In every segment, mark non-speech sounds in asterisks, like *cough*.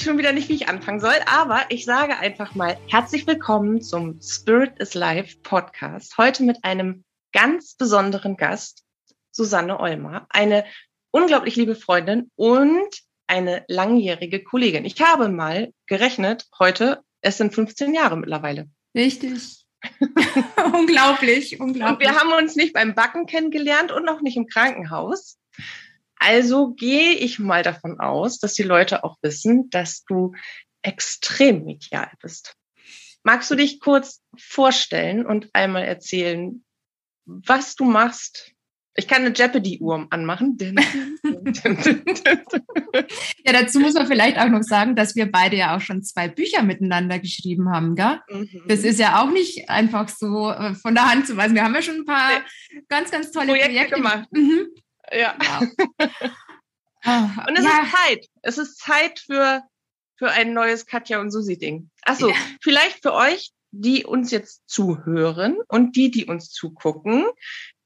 ich schon wieder nicht, wie ich anfangen soll, aber ich sage einfach mal herzlich willkommen zum Spirit is Life Podcast. Heute mit einem ganz besonderen Gast, Susanne Olmer, eine unglaublich liebe Freundin und eine langjährige Kollegin. Ich habe mal gerechnet, heute, es sind 15 Jahre mittlerweile. Richtig. unglaublich, unglaublich. Und wir haben uns nicht beim Backen kennengelernt und noch nicht im Krankenhaus. Also gehe ich mal davon aus, dass die Leute auch wissen, dass du extrem medial bist. Magst du dich kurz vorstellen und einmal erzählen, was du machst? Ich kann eine Jeopardy-Uhr anmachen. *laughs* ja, dazu muss man vielleicht auch noch sagen, dass wir beide ja auch schon zwei Bücher miteinander geschrieben haben, gell? Mhm. Das ist ja auch nicht einfach so äh, von der Hand zu weisen. Wir haben ja schon ein paar ganz, ganz tolle Projekte, Projekte gemacht. Mhm. Ja. *laughs* Ah, und es ja. ist Zeit. Es ist Zeit für, für ein neues Katja und Susi-Ding. Achso, ja. vielleicht für euch, die uns jetzt zuhören und die, die uns zugucken.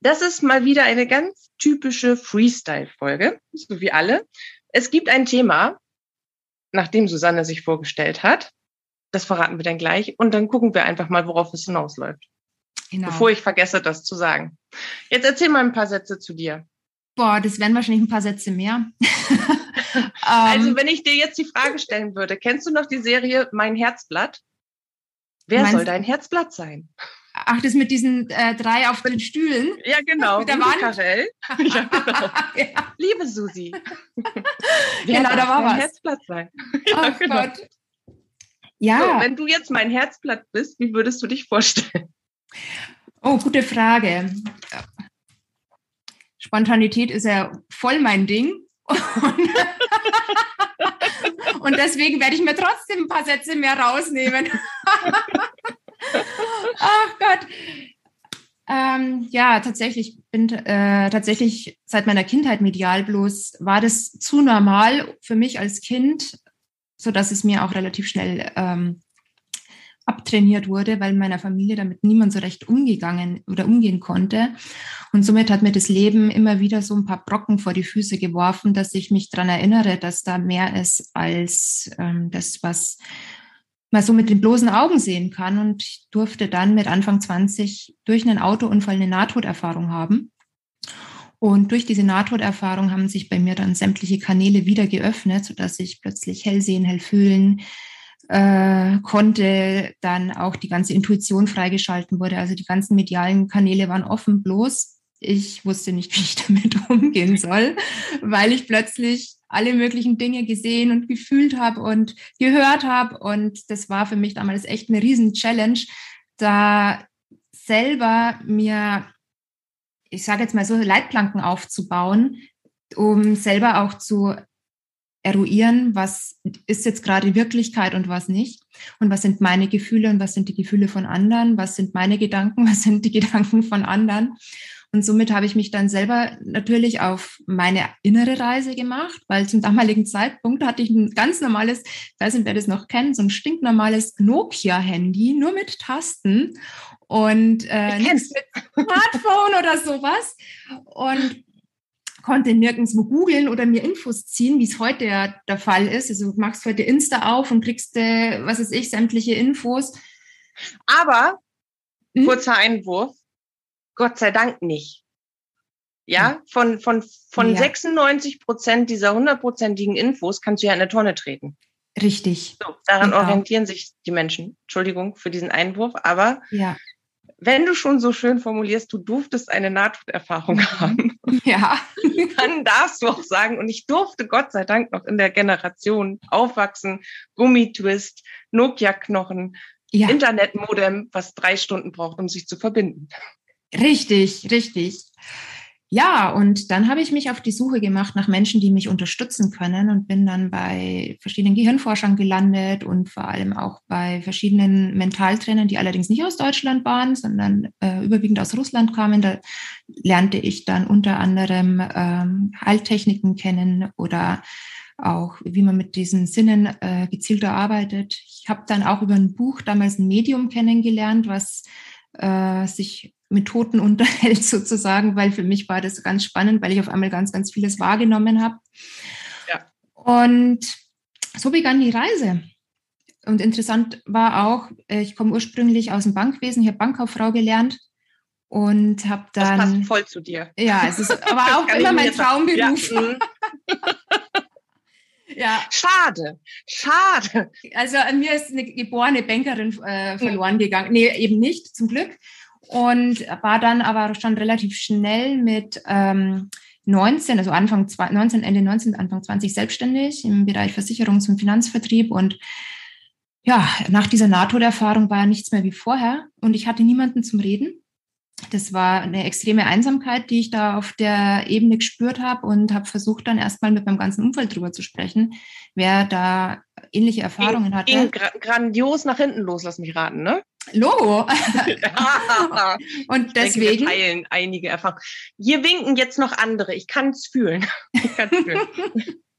Das ist mal wieder eine ganz typische Freestyle-Folge, so wie alle. Es gibt ein Thema, nachdem Susanne sich vorgestellt hat. Das verraten wir dann gleich. Und dann gucken wir einfach mal, worauf es hinausläuft. Genau. Bevor ich vergesse, das zu sagen. Jetzt erzähl mal ein paar Sätze zu dir. Boah, das wären wahrscheinlich ein paar Sätze mehr. *laughs* also, wenn ich dir jetzt die Frage stellen würde, kennst du noch die Serie Mein Herzblatt? Wer soll dein Herzblatt sein? Ach, das mit diesen äh, drei auf den Stühlen? Ja, genau. *laughs* Mit der Wand? Karel. *laughs* ja, genau. ja. Liebe Susi. Wer genau, da war dein was. Herzblatt sein? ja, oh genau. Gott. Ja. So, wenn du jetzt mein Herzblatt bist, wie würdest du dich vorstellen? Oh, gute Frage. Spontanität ist ja voll mein Ding. *laughs* Und, deswegen werde ich mir trotzdem ein paar Sätze mehr rausnehmen. *laughs* Ach Gott. Ähm, ja, tatsächlich bin äh, tatsächlich seit meiner Kindheit medial bloß war das zu normal für mich als Kind, so dass es mir auch relativ schnell ähm, abtrainiert wurde, weil in meiner Familie damit niemand so recht umgegangen oder umgehen konnte. Und somit hat mir das Leben immer wieder so ein paar Brocken vor die Füße geworfen, dass ich mich daran erinnere, dass da mehr ist als ähm, das, was man so mit den bloßen Augen sehen kann. Und ich durfte dann mit Anfang 20 durch einen Autounfall eine Nahtoderfahrung haben. Und durch diese Nahtoderfahrung haben sich bei mir dann sämtliche Kanäle wieder geöffnet, sodass ich plötzlich hell sehen, hell fühlen, äh, konnte dann auch die ganze Intuition freigeschalten wurde. Also die ganzen medialen Kanäle waren offen, bloß ich wusste nicht, *laughs* wie ich damit umgehen soll, weil ich plötzlich alle möglichen Dinge gesehen und gefühlt habe und gehört habe. Und das war für mich damals echt eine riesen Challenge, da selber mir, ich sage jetzt mal so, Leitplanken aufzubauen, um selber auch zu eruieren, was ist jetzt gerade Wirklichkeit und was nicht. Und was sind meine Gefühle und was sind die Gefühle von anderen, was sind meine Gedanken, *laughs* was sind die Gedanken von anderen. Und somit habe ich mich dann selber natürlich auf meine innere Reise gemacht, weil zum damaligen Zeitpunkt hatte ich ein ganz normales, ich weiß nicht, wer das noch kennt, so ein stinknormales Nokia-Handy, nur mit Tasten und äh, nichts mit Smartphone oder sowas. Und konnte nirgendwo googeln oder mir Infos ziehen, wie es heute ja der Fall ist. Also du machst heute Insta auf und kriegst, äh, was weiß ich, sämtliche Infos. Aber, hm? kurzer Einwurf, Gott sei Dank nicht. Ja, hm. von, von, von ja. 96 Prozent dieser hundertprozentigen Infos kannst du ja in eine Tonne treten. Richtig. So, daran genau. orientieren sich die Menschen. Entschuldigung für diesen Einwurf, aber ja wenn du schon so schön formulierst, du durftest eine Nahtoderfahrung mhm. haben, *laughs* ja. dann darfst du auch sagen, und ich durfte Gott sei Dank noch in der Generation aufwachsen, Gummitwist, Nokia-Knochen, ja. Internetmodem, was drei Stunden braucht, um sich zu verbinden. Richtig, richtig. Ja, und dann habe ich mich auf die Suche gemacht nach Menschen, die mich unterstützen können und bin dann bei verschiedenen Gehirnforschern gelandet und vor allem auch bei verschiedenen Mentaltrainern, die allerdings nicht aus Deutschland waren, sondern äh, überwiegend aus Russland kamen. Da lernte ich dann unter anderem ähm, Heiltechniken kennen oder auch, wie man mit diesen Sinnen äh, gezielter arbeitet. Ich habe dann auch über ein Buch damals ein Medium kennengelernt, was äh, sich mit Toten unterhält *laughs* sozusagen, weil für mich war das ganz spannend, weil ich auf einmal ganz, ganz vieles wahrgenommen habe. Ja. Und so begann die Reise. Und interessant war auch, äh, ich komme ursprünglich aus dem Bankwesen, ich habe Bankkauffrau gelernt und habe dann. Das passt voll zu dir. Ja, es ist *laughs* aber auch immer mein Traumberuf. Ja. Mhm. *laughs* ja. Schade, schade. Also an mir ist eine geborene Bankerin äh, verloren gegangen. Nee, eben nicht, zum Glück. Und war dann aber schon relativ schnell mit ähm, 19, also Anfang 19, Ende 19, Anfang 20 selbstständig im Bereich Versicherungs- und Finanzvertrieb und ja, nach dieser NATO-Erfahrung war nichts mehr wie vorher und ich hatte niemanden zum Reden. Das war eine extreme Einsamkeit, die ich da auf der Ebene gespürt habe und habe versucht, dann erstmal mit meinem ganzen Umfeld drüber zu sprechen, wer da ähnliche Erfahrungen hatte. Ging gra grandios nach hinten los, lass mich raten, ne? Logo. *laughs* und deswegen. Denke, wir teilen einige Erfahrungen. Hier winken jetzt noch andere. Ich kann es fühlen. *laughs* Fühlen.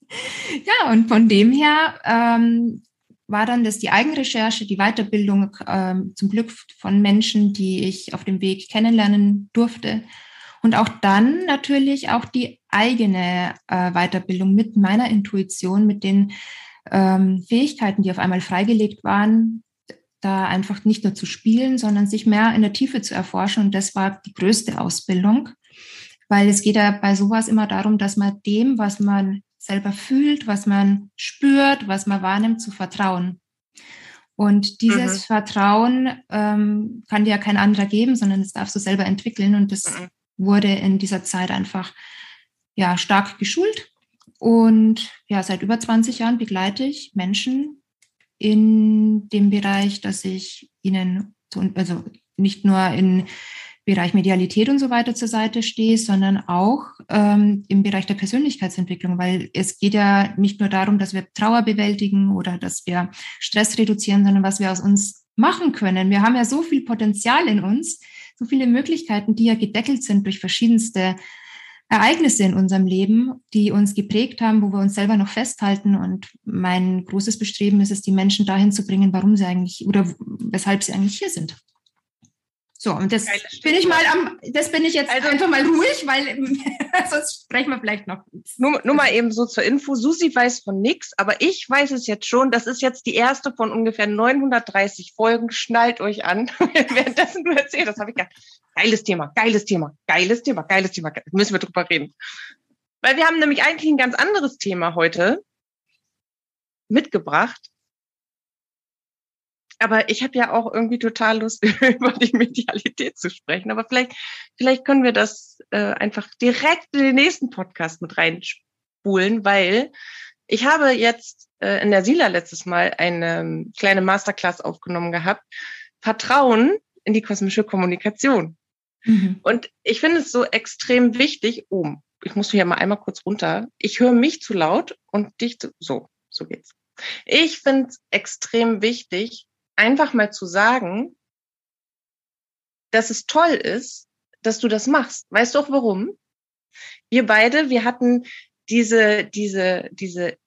*laughs* ja, und von dem her ähm, war dann das die Eigenrecherche, die Weiterbildung ähm, zum Glück von Menschen, die ich auf dem Weg kennenlernen durfte. Und auch dann natürlich auch die eigene äh, Weiterbildung mit meiner Intuition, mit den ähm, Fähigkeiten, die auf einmal freigelegt waren, da einfach nicht nur zu spielen, sondern sich mehr in der Tiefe zu erforschen. Und das war die größte Ausbildung, weil es geht ja bei sowas immer darum, dass man dem, was man selber fühlt, was man spürt, was man wahrnimmt, zu vertrauen. Und dieses mhm. Vertrauen ähm, kann dir ja kein anderer geben, sondern es darfst du selber entwickeln. Und das mhm. wurde in dieser Zeit einfach ja stark geschult. Und ja, seit über 20 Jahren begleite ich Menschen in dem Bereich, dass ich ihnen, also nicht nur in Bereich Medialität und so weiter zur Seite stehst, sondern auch ähm, im Bereich der Persönlichkeitsentwicklung, weil es geht ja nicht nur darum, dass wir Trauer bewältigen oder dass wir Stress reduzieren, sondern was wir aus uns machen können. Wir haben ja so viel Potenzial in uns, so viele Möglichkeiten, die ja gedeckelt sind durch verschiedenste Ereignisse in unserem Leben, die uns geprägt haben, wo wir uns selber noch festhalten. Und mein großes Bestreben ist es, die Menschen dahin zu bringen, warum sie eigentlich oder weshalb sie eigentlich hier sind. So, und das bin ich mal am, das bin ich jetzt also, einfach mal ruhig, weil *laughs* sonst sprechen wir vielleicht noch. Nur, nur mal eben so zur Info. Susi weiß von nichts, aber ich weiß es jetzt schon. Das ist jetzt die erste von ungefähr 930 Folgen. Schnallt euch an. *laughs* Währenddessen du erzählst, das habe ich gedacht. Geiles Thema, geiles Thema, geiles Thema, geiles Thema. Müssen wir drüber reden. Weil wir haben nämlich eigentlich ein ganz anderes Thema heute mitgebracht. Aber ich habe ja auch irgendwie total Lust, *laughs* über die Medialität zu sprechen. Aber vielleicht, vielleicht können wir das äh, einfach direkt in den nächsten Podcast mit reinspulen, weil ich habe jetzt äh, in der Sila letztes Mal eine kleine Masterclass aufgenommen gehabt. Vertrauen in die kosmische Kommunikation. Mhm. Und ich finde es so extrem wichtig, oh, ich muss hier mal einmal kurz runter. Ich höre mich zu laut und dich zu, so, so geht's. Ich finde es extrem wichtig, einfach mal zu sagen, dass es toll ist, dass du das machst. Weißt du auch warum? Wir beide, wir hatten diese, diese, diese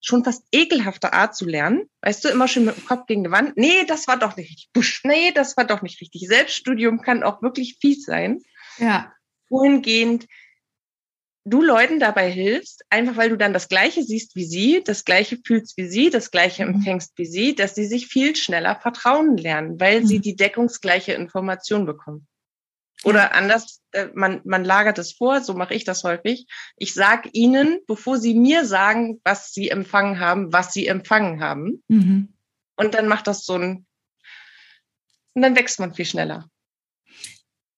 schon fast ekelhafte Art zu lernen. Weißt du, immer schön mit dem Kopf gegen die Wand. Nee, das war doch nicht richtig. Busch, nee, das war doch nicht richtig. Selbststudium kann auch wirklich fies sein. Ja. Wohingehend du Leuten dabei hilfst, einfach weil du dann das Gleiche siehst wie sie, das Gleiche fühlst wie sie, das Gleiche mhm. empfängst wie sie, dass sie sich viel schneller vertrauen lernen, weil mhm. sie die deckungsgleiche Information bekommen. Oder anders, äh, man, man lagert es vor, so mache ich das häufig. Ich sage ihnen, bevor sie mir sagen, was sie empfangen haben, was sie empfangen haben. Mhm. Und dann macht das so ein, und dann wächst man viel schneller.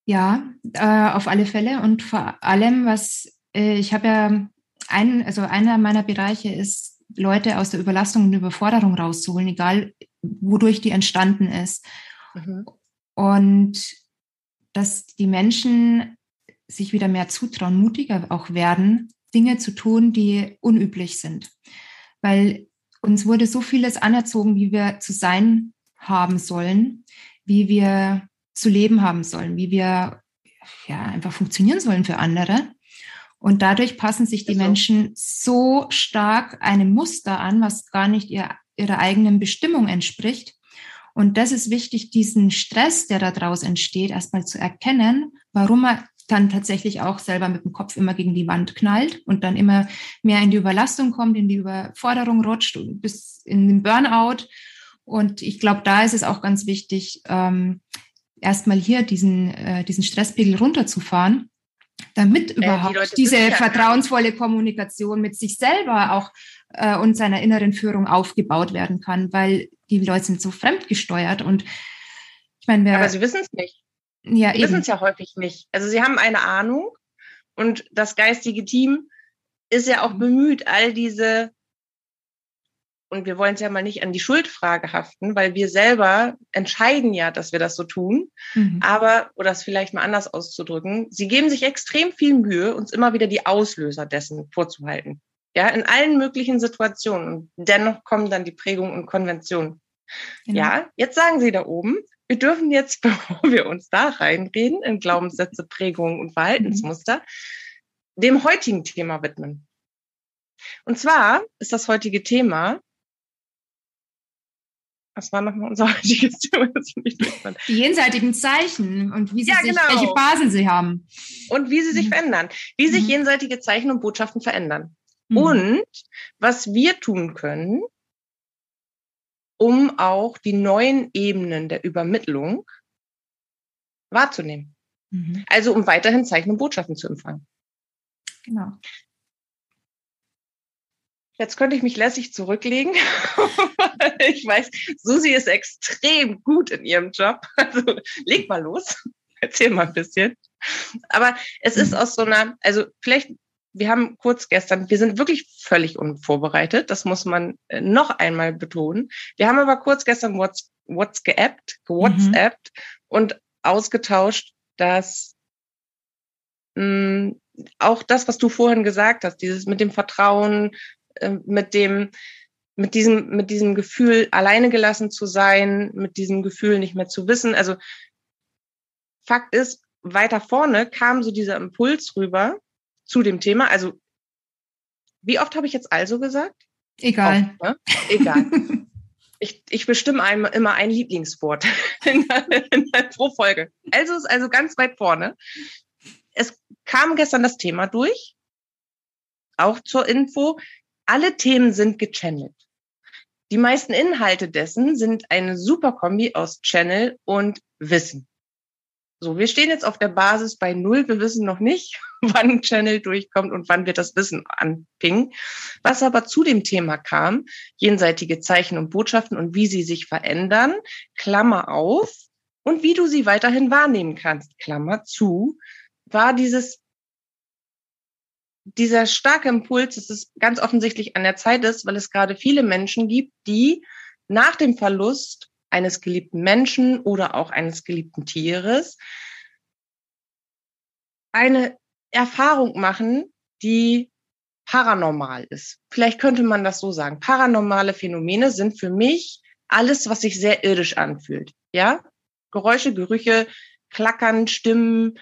Ja, äh, auf alle Fälle. Und vor allem, was ich habe ja einen, also einer meiner Bereiche ist, Leute aus der Überlastung und Überforderung rauszuholen, egal wodurch die entstanden ist. Mhm. Und dass die Menschen sich wieder mehr zutrauen, mutiger auch werden, Dinge zu tun, die unüblich sind. Weil uns wurde so vieles anerzogen, wie wir zu sein haben sollen, wie wir zu leben haben sollen, wie wir ja, einfach funktionieren sollen für andere. Und dadurch passen sich die also. Menschen so stark einem Muster an, was gar nicht ihr, ihrer eigenen Bestimmung entspricht. Und das ist wichtig, diesen Stress, der daraus entsteht, erstmal zu erkennen, warum er dann tatsächlich auch selber mit dem Kopf immer gegen die Wand knallt und dann immer mehr in die Überlastung kommt, in die Überforderung rutscht bis in den Burnout. Und ich glaube, da ist es auch ganz wichtig, ähm, erstmal hier diesen, äh, diesen Stresspegel runterzufahren, damit äh, überhaupt die diese vertrauensvolle Kommunikation mit sich selber auch äh, und seiner inneren Führung aufgebaut werden kann, weil die Leute sind so fremdgesteuert und ich meine, wer. Aber sie wissen es nicht. Ja, sie wissen es ja häufig nicht. Also sie haben eine Ahnung und das geistige Team ist ja auch bemüht, all diese, und wir wollen es ja mal nicht an die Schuldfrage haften, weil wir selber entscheiden ja, dass wir das so tun. Mhm. Aber, oder es vielleicht mal anders auszudrücken, sie geben sich extrem viel Mühe, uns immer wieder die Auslöser dessen vorzuhalten. Ja, in allen möglichen Situationen. Und dennoch kommen dann die Prägungen und Konventionen. Genau. Ja, jetzt sagen Sie da oben, wir dürfen jetzt, *laughs* bevor wir uns da reinreden, in Glaubenssätze, Prägungen und Verhaltensmuster, dem heutigen Thema widmen. Und zwar ist das heutige Thema, was war nochmal unser heutiges Thema? Die jenseitigen Zeichen und wie sie ja, sich, genau. welche Basen sie haben. Und wie sie sich mhm. verändern. Wie sich mhm. jenseitige Zeichen und Botschaften verändern. Mhm. Und was wir tun können, um auch die neuen Ebenen der Übermittlung wahrzunehmen. Mhm. Also um weiterhin Zeichen und Botschaften zu empfangen. Genau. Jetzt könnte ich mich lässig zurücklegen. *laughs* ich weiß, Susi ist extrem gut in ihrem Job. *laughs* Also leg mal los. Erzähl mal ein bisschen. Aber es ist aus so einer, also vielleicht wir haben kurz gestern, wir sind wirklich völlig unvorbereitet, das muss man äh, noch einmal betonen. Wir haben aber kurz gestern What's, What's geappt, gewhatsappt mhm. und ausgetauscht, dass mh, mm, auch das, was du vorhin gesagt hast, dieses mit dem Vertrauen, äh, mit dem, mit diesem, mit diesem Gefühl, alleine gelassen zu sein, mit diesem Gefühl nicht mehr zu wissen. Also Fakt ist, weiter vorne kam so dieser Impuls rüber, zu dem Thema. Also, wie oft habe ich jetzt also gesagt? Egal. Oft, ne? Egal. *laughs* ich, ich bestimme einem immer ein Lieblingswort *laughs* in der, in der, pro Folge. Also ist also ganz weit vorne. Es kam gestern das Thema durch. Auch zur Info. Alle Themen sind gechannelt. Die meisten Inhalte dessen sind eine super Kombi aus Channel und Wissen. So, wir stehen jetzt auf der Basis bei Null. Wir wissen noch nicht, *laughs* wann Channel durchkommt und wann wir das Wissen anpingen. Was aber zu dem Thema kam, jenseitige Zeichen und Botschaften und wie sie sich verändern, Klammer auf, und wie du sie weiterhin wahrnehmen kannst, Klammer zu, war dieses, dieser starke Impuls, dass es ganz offensichtlich an der Zeit ist, weil es gerade viele Menschen gibt, die nach dem Verlust eines geliebten Menschen oder auch eines geliebten Tieres eine Erfahrung machen, die paranormal ist. Vielleicht könnte man das so sagen. Paranormale Phänomene sind für mich alles, was sich sehr irdisch anfühlt. Ja? Geräusche, Gerüche, Klackern, Stimmen,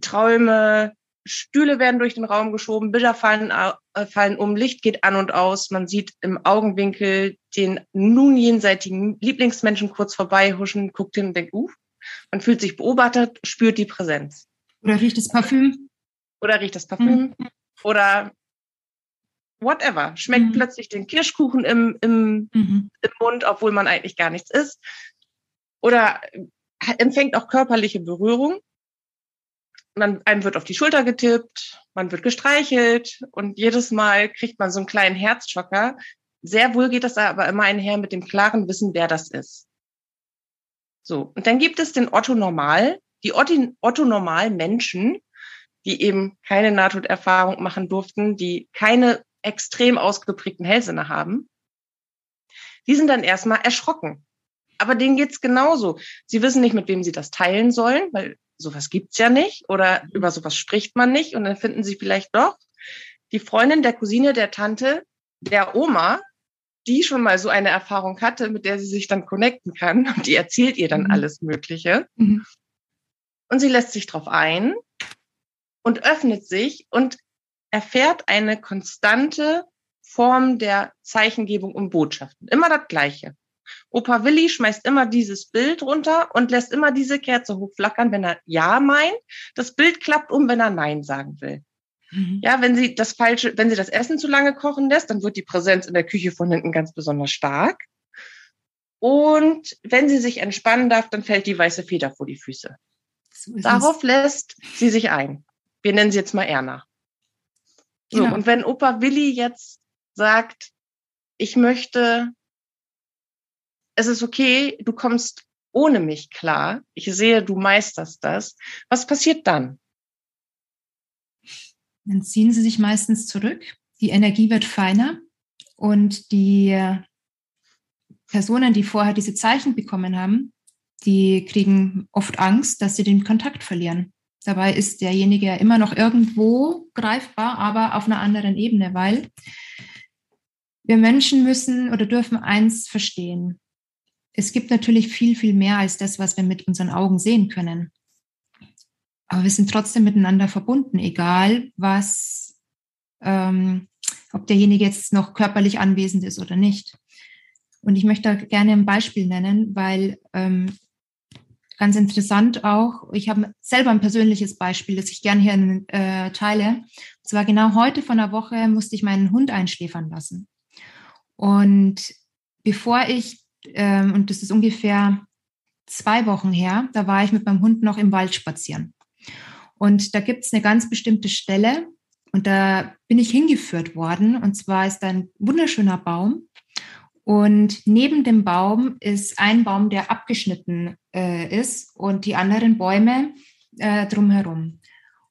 Träume, Stühle werden durch den Raum geschoben, Bilder fallen, äh, fallen um, Licht geht an und aus, man sieht im Augenwinkel den nun jenseitigen Lieblingsmenschen kurz vorbei huschen, guckt hin und denkt, uh, man fühlt sich beobachtet, spürt die Präsenz. Oder riecht das Parfüm. Oder riecht das Parfüm. Mhm. Oder whatever. Schmeckt mhm. plötzlich den Kirschkuchen im, im, mhm. im Mund, obwohl man eigentlich gar nichts isst. Oder empfängt auch körperliche Berührung man, einem wird auf die Schulter getippt, man wird gestreichelt und jedes Mal kriegt man so einen kleinen Herzschocker. Sehr wohl geht das aber immer einher mit dem klaren Wissen, wer das ist. So. Und dann gibt es den Otto Normal, die Otto Normal Menschen, die eben keine Nahtoderfahrung machen durften, die keine extrem ausgeprägten Hellsinne haben. Die sind dann erstmal erschrocken. Aber denen geht's genauso. Sie wissen nicht, mit wem sie das teilen sollen, weil sowas gibt's ja nicht oder mhm. über sowas spricht man nicht und dann finden sie vielleicht doch die Freundin der Cousine, der Tante, der Oma, die schon mal so eine Erfahrung hatte, mit der sie sich dann connecten kann und die erzählt ihr dann mhm. alles Mögliche. Mhm. Und sie lässt sich drauf ein und öffnet sich und erfährt eine konstante Form der Zeichengebung und Botschaften. Immer das Gleiche. Opa Willi schmeißt immer dieses Bild runter und lässt immer diese Kerze hochflackern, wenn er Ja meint. Das Bild klappt um, wenn er Nein sagen will. Mhm. Ja, wenn sie das falsche, wenn sie das Essen zu lange kochen lässt, dann wird die Präsenz in der Küche von hinten ganz besonders stark. Und wenn sie sich entspannen darf, dann fällt die weiße Feder vor die Füße. So Darauf lässt sie sich ein. Wir nennen sie jetzt mal Erna. So, genau. und wenn Opa Willi jetzt sagt, ich möchte, es ist okay, du kommst ohne mich klar, ich sehe, du meisterst das, was passiert dann? Dann ziehen sie sich meistens zurück, die Energie wird feiner und die Personen, die vorher diese Zeichen bekommen haben, die kriegen oft Angst, dass sie den Kontakt verlieren. Dabei ist derjenige ja immer noch irgendwo greifbar, aber auf einer anderen Ebene, weil wir Menschen müssen oder dürfen eins verstehen. Es gibt natürlich viel, viel mehr als das, was wir mit unseren Augen sehen können. Aber wir sind trotzdem miteinander verbunden, egal was, ähm, ob derjenige jetzt noch körperlich anwesend ist oder nicht. Und ich möchte da gerne ein Beispiel nennen, weil ähm, ganz interessant auch, ich habe selber ein persönliches Beispiel, das ich gerne hier äh, teile. Und zwar genau heute von einer Woche musste ich meinen Hund einschläfern lassen. Und bevor ich, ähm, und das ist ungefähr zwei Wochen her, da war ich mit meinem Hund noch im Wald spazieren. Und da gibt es eine ganz bestimmte Stelle und da bin ich hingeführt worden. Und zwar ist da ein wunderschöner Baum. Und neben dem Baum ist ein Baum, der abgeschnitten äh, ist und die anderen Bäume äh, drumherum.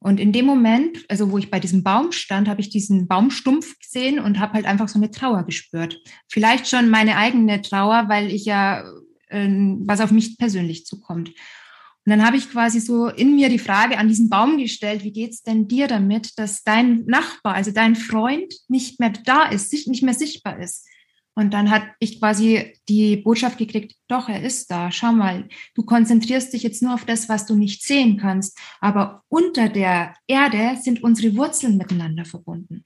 Und in dem Moment, also wo ich bei diesem Baum stand, habe ich diesen Baumstumpf gesehen und habe halt einfach so eine Trauer gespürt. Vielleicht schon meine eigene Trauer, weil ich ja äh, was auf mich persönlich zukommt. Und dann habe ich quasi so in mir die Frage an diesen Baum gestellt, wie geht's denn dir damit, dass dein Nachbar, also dein Freund nicht mehr da ist, nicht mehr sichtbar ist? Und dann hat ich quasi die Botschaft gekriegt, doch, er ist da. Schau mal, du konzentrierst dich jetzt nur auf das, was du nicht sehen kannst. Aber unter der Erde sind unsere Wurzeln miteinander verbunden.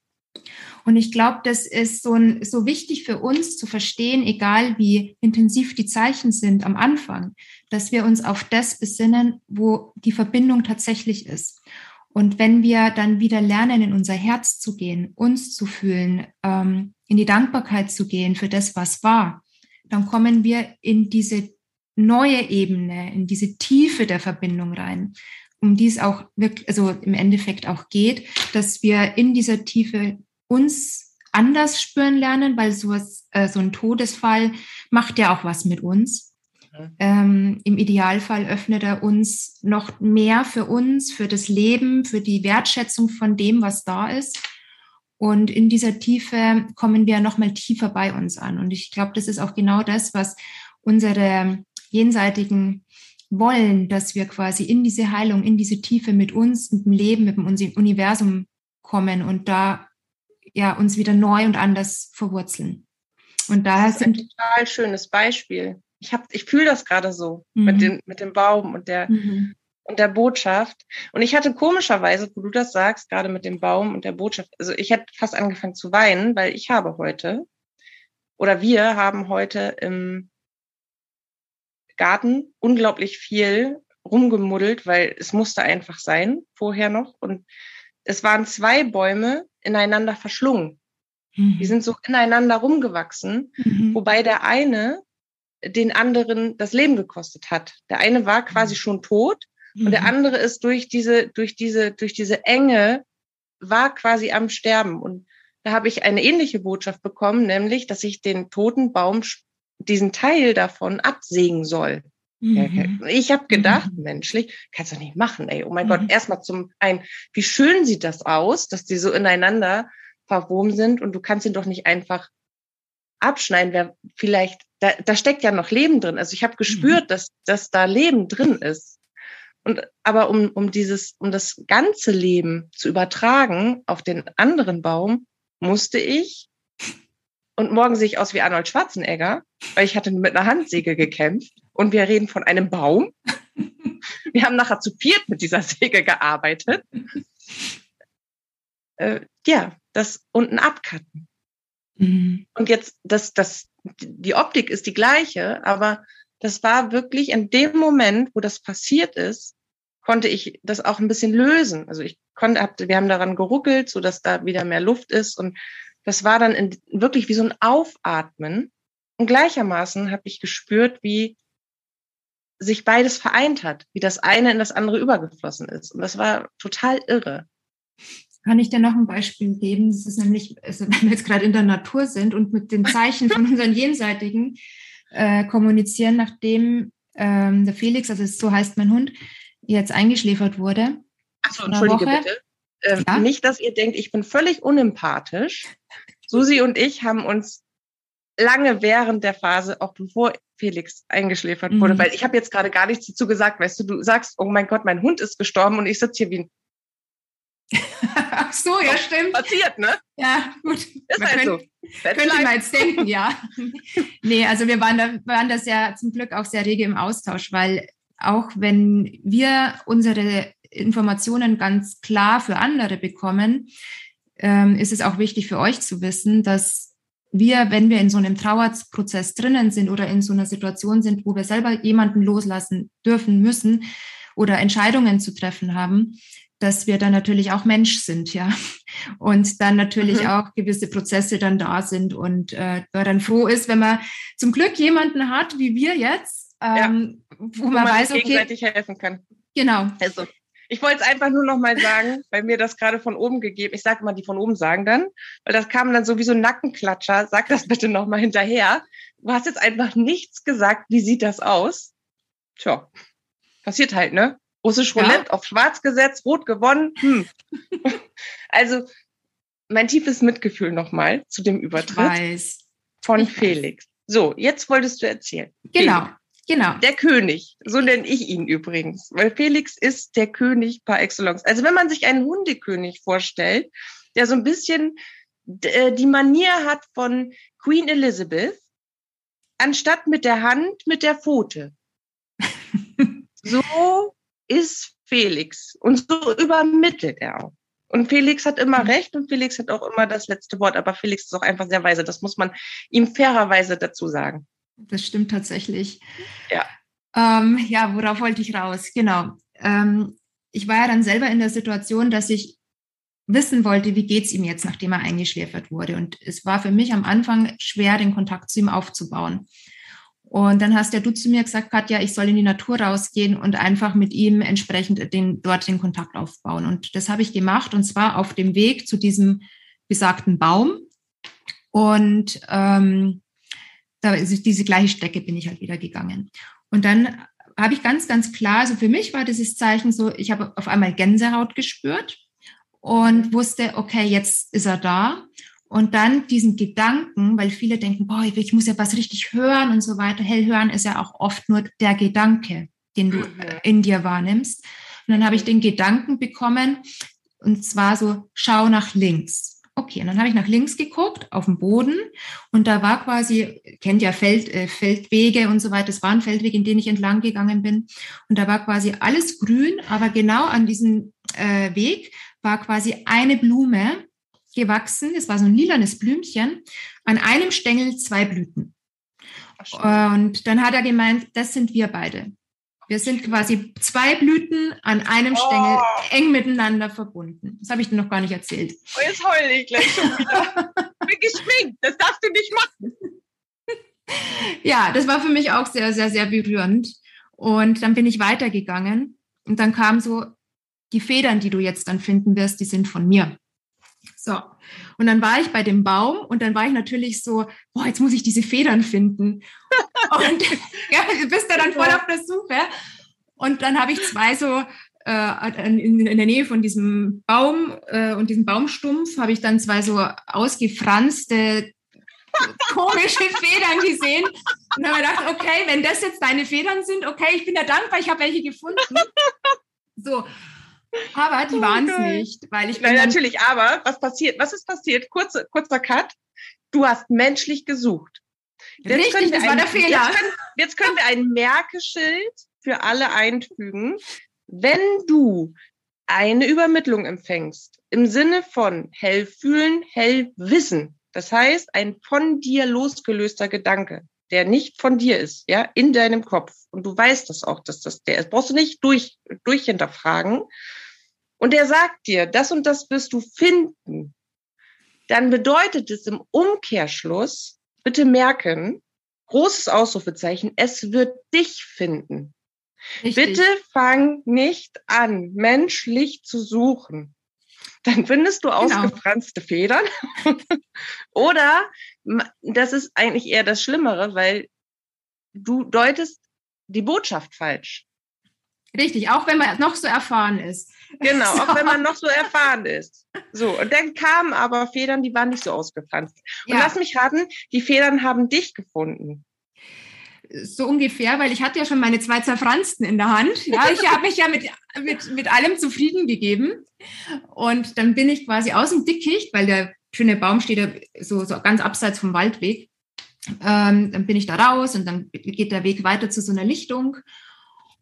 Und ich glaube, das ist so, ein, so wichtig für uns zu verstehen, egal wie intensiv die Zeichen sind am Anfang, dass wir uns auf das besinnen, wo die Verbindung tatsächlich ist. Und wenn wir dann wieder lernen, in unser Herz zu gehen, uns zu fühlen, ähm, in die Dankbarkeit zu gehen für das, was war, dann kommen wir in diese neue Ebene, in diese Tiefe der Verbindung rein, um die es auch wirklich, also im Endeffekt auch geht, dass wir in dieser Tiefe uns anders spüren lernen, weil sowas, äh, so ein Todesfall macht ja auch was mit uns. Ähm, Im Idealfall öffnet er uns noch mehr für uns, für das Leben, für die Wertschätzung von dem, was da ist. Und in dieser Tiefe kommen wir noch mal tiefer bei uns an. Und ich glaube, das ist auch genau das, was unsere jenseitigen wollen, dass wir quasi in diese Heilung, in diese Tiefe mit uns, mit dem Leben, mit dem Universum kommen und da ja uns wieder neu und anders verwurzeln. Und daher das ist ein total schönes Beispiel ich habe, ich fühle das gerade so mhm. mit dem mit dem Baum und der mhm. Und der Botschaft. Und ich hatte komischerweise, wo du das sagst, gerade mit dem Baum und der Botschaft, also ich hätte fast angefangen zu weinen, weil ich habe heute oder wir haben heute im Garten unglaublich viel rumgemuddelt, weil es musste einfach sein vorher noch und es waren zwei Bäume ineinander verschlungen. Die mhm. sind so ineinander rumgewachsen, mhm. wobei der eine den anderen das Leben gekostet hat. Der eine war quasi mhm. schon tot. Und der mhm. andere ist durch diese, durch diese, durch diese Enge war quasi am Sterben. Und da habe ich eine ähnliche Botschaft bekommen, nämlich, dass ich den toten Baum, diesen Teil davon absägen soll. Mhm. Ich habe gedacht, mhm. menschlich, kannst du nicht machen, ey. Oh mein mhm. Gott, erstmal zum einen, wie schön sieht das aus, dass die so ineinander verwoben sind und du kannst ihn doch nicht einfach abschneiden, wer vielleicht, da, da steckt ja noch Leben drin. Also ich habe gespürt, mhm. dass, dass da Leben drin ist. Und aber um, um dieses, um das ganze Leben zu übertragen auf den anderen Baum, musste ich, und morgen sehe ich aus wie Arnold Schwarzenegger, weil ich hatte mit einer Handsäge gekämpft und wir reden von einem Baum. *laughs* Wir haben nachher zu viert mit dieser Säge gearbeitet. Äh, ja, das unten abcutten. Mhm. Und jetzt, das, das, die Optik ist die gleiche, aber das war wirklich in dem Moment, wo das passiert ist, konnte ich das auch ein bisschen lösen. Also ich konnte, hab, wir haben daran geruckelt, so dass da wieder mehr Luft ist und das war dann in, wirklich wie so ein Aufatmen. Und gleichermaßen habe ich gespürt, wie sich beides vereint hat, wie das eine in das andere übergeflossen ist. Und das war total irre. Kann ich dir noch ein Beispiel geben? Das ist nämlich, also *laughs* wenn wir jetzt gerade in der Natur sind und mit den Zeichen von unseren Jenseitigen äh, kommunizieren, nachdem ähm, der Felix, also so heißt mein Hund, jetzt eingeschläfert wurde. Achso, entschuldige Woche. bitte. Ähm, ja? Nicht, dass ihr denkt, ich bin völlig unempathisch. Susi und ich haben uns lange während der Phase, auch bevor Felix eingeschläfert wurde, mhm. weil ich habe jetzt gerade gar nichts dazu gesagt, weißt du, du sagst, oh mein Gott, mein Hund ist gestorben und ich sitze hier wie ein *laughs* Ach so, ja, stimmt. Passiert, ne? Ja, gut. Ist halt könnte, so. könnte man jetzt denken, ja. *laughs* nee, also wir waren da, waren das ja zum Glück auch sehr rege im Austausch, weil auch wenn wir unsere Informationen ganz klar für andere bekommen, ähm, ist es auch wichtig für euch zu wissen, dass wir, wenn wir in so einem Trauerprozess drinnen sind oder in so einer Situation sind, wo wir selber jemanden loslassen dürfen müssen oder Entscheidungen zu treffen haben, dass wir dann natürlich auch Mensch sind, ja. Und dann natürlich mhm. auch gewisse Prozesse dann da sind und äh, dann froh ist, wenn man zum Glück jemanden hat, wie wir jetzt, ähm, ja. wo, wo man, man weiß, okay, gegenseitig helfen kann. Genau. Also ich wollte es einfach nur noch mal sagen, weil mir das gerade von oben gegeben. Ich sage mal, die von oben sagen dann, weil das kam dann sowieso Nackenklatscher. Sag das bitte noch mal hinterher. Du hast jetzt einfach nichts gesagt. Wie sieht das aus? Tja, passiert halt, ne? Russisch Roulette ja. auf Schwarz gesetzt, Rot gewonnen. Hm. *laughs* also mein tiefes Mitgefühl nochmal zu dem Übertritt von ich Felix. Weiß. So, jetzt wolltest du erzählen. Genau. Felix. Genau. Der König, so nenne ich ihn übrigens, weil Felix ist der König par excellence. Also wenn man sich einen Hundekönig vorstellt, der so ein bisschen äh, die Manier hat von Queen Elizabeth, anstatt mit der Hand, mit der Pfote. *laughs* so ist Felix und so übermittelt er auch. Und Felix hat immer mhm. recht und Felix hat auch immer das letzte Wort, aber Felix ist auch einfach sehr weise. Das muss man ihm fairerweise dazu sagen. Das stimmt tatsächlich. Ja. Ähm, ja, worauf wollte ich raus? Genau. Ähm, ich war ja dann selber in der Situation, dass ich wissen wollte, wie geht's ihm jetzt, nachdem er eingeschläfert wurde. Und es war für mich am Anfang schwer, den Kontakt zu ihm aufzubauen. Und dann hast ja du zu mir gesagt, Katja, ich soll in die Natur rausgehen und einfach mit ihm entsprechend den, dort den Kontakt aufbauen. Und das habe ich gemacht und zwar auf dem Weg zu diesem besagten Baum. Und ähm, da ist diese gleiche Strecke bin ich halt wieder gegangen. Und dann habe ich ganz, ganz klar, also für mich war dieses Zeichen so, ich habe auf einmal Gänsehaut gespürt und wusste, okay, jetzt ist er da. Und dann diesen Gedanken, weil viele denken, boah, ich muss ja was richtig hören und so weiter. Hell hören ist ja auch oft nur der Gedanke, den du mhm. in dir wahrnimmst. Und dann habe ich den Gedanken bekommen, und zwar so, schau nach links. Okay, und dann habe ich nach links geguckt, auf dem Boden, und da war quasi, kennt ja Feld, äh, Feldwege und so weiter, es war ein Feldweg, in den ich entlang gegangen bin. Und da war quasi alles grün, aber genau an diesem äh, Weg war quasi eine Blume, gewachsen. Es war so ein lilanes Blümchen. An einem Stängel zwei Blüten. Und dann hat er gemeint, das sind wir beide. Wir sind quasi zwei Blüten an einem Stängel oh. eng miteinander verbunden. Das habe ich dir noch gar nicht erzählt. Oh, jetzt heule ich gleich schon wieder. ich bin geschminkt, das darfst du nicht machen. ja, das war für mich auch sehr, sehr, sehr berührend. Und dann bin ich weitergegangen und dann kam so, die Federn, die du jetzt dann finden wirst, die sind von mir. So. Und dann war ich bei dem Baum und dann war ich natürlich so, boah, jetzt muss ich diese Federn finden. *laughs* und ja, du bist da dann voll auf der Suche. Und dann habe ich zwei so äh, in, in, der Nähe von diesem Baum äh, und diesem Baumstumpf habe ich dann zwei so ausgefranste *laughs* komische Federn gesehen und habe gedacht, okay, wenn das jetzt deine Federn sind, okay, ich bin ja dankbar, ich habe welche gefunden. So, aber die oh, waren es nicht, weil ich Nein, natürlich, aber was passiert? Was ist passiert? Kurze, kurzer Cut. Du hast menschlich gesucht. Jetzt Richtig, das war der Fehler. Jetzt können, jetzt können wir ein Merkeschild für alle einfügen. Wenn du eine Übermittlung empfängst, im Sinne von hell fühlen, hell wissen, Das heißt, ein von dir losgelöster Gedanke, der nicht von dir ist, ja, in deinem Kopf. Und du weißt das auch, dass das der ist. Brauchst du nicht durch, durch hinterfragen. Und der sagt dir, das und das wirst du finden. Dann bedeutet es im Umkehrschluss, bitte merken, großes Ausrufezeichen, es wird dich finden. Richtig. Bitte fang nicht an, menschlich zu suchen. Dann findest du genau. ausgefranste Federn. *laughs* Oder das ist eigentlich eher das Schlimmere, weil du deutest die Botschaft falsch. Richtig, auch wenn man noch so erfahren ist. Genau, *laughs* so. auch wenn man noch so erfahren ist. So, und dann kamen aber Federn, die waren nicht so ausgefranst. Und ja. lass mich raten, die Federn haben dich gefunden. So ungefähr, weil ich hatte ja schon meine zwei zerfransten in der Hand. Ja, ich habe mich ja mit, mit, mit allem zufrieden gegeben. Und dann bin ich quasi aus dem Dickicht, weil der schöne Baum steht ja so, so ganz abseits vom Waldweg. Ähm, dann bin ich da raus und dann geht der Weg weiter zu so einer Lichtung.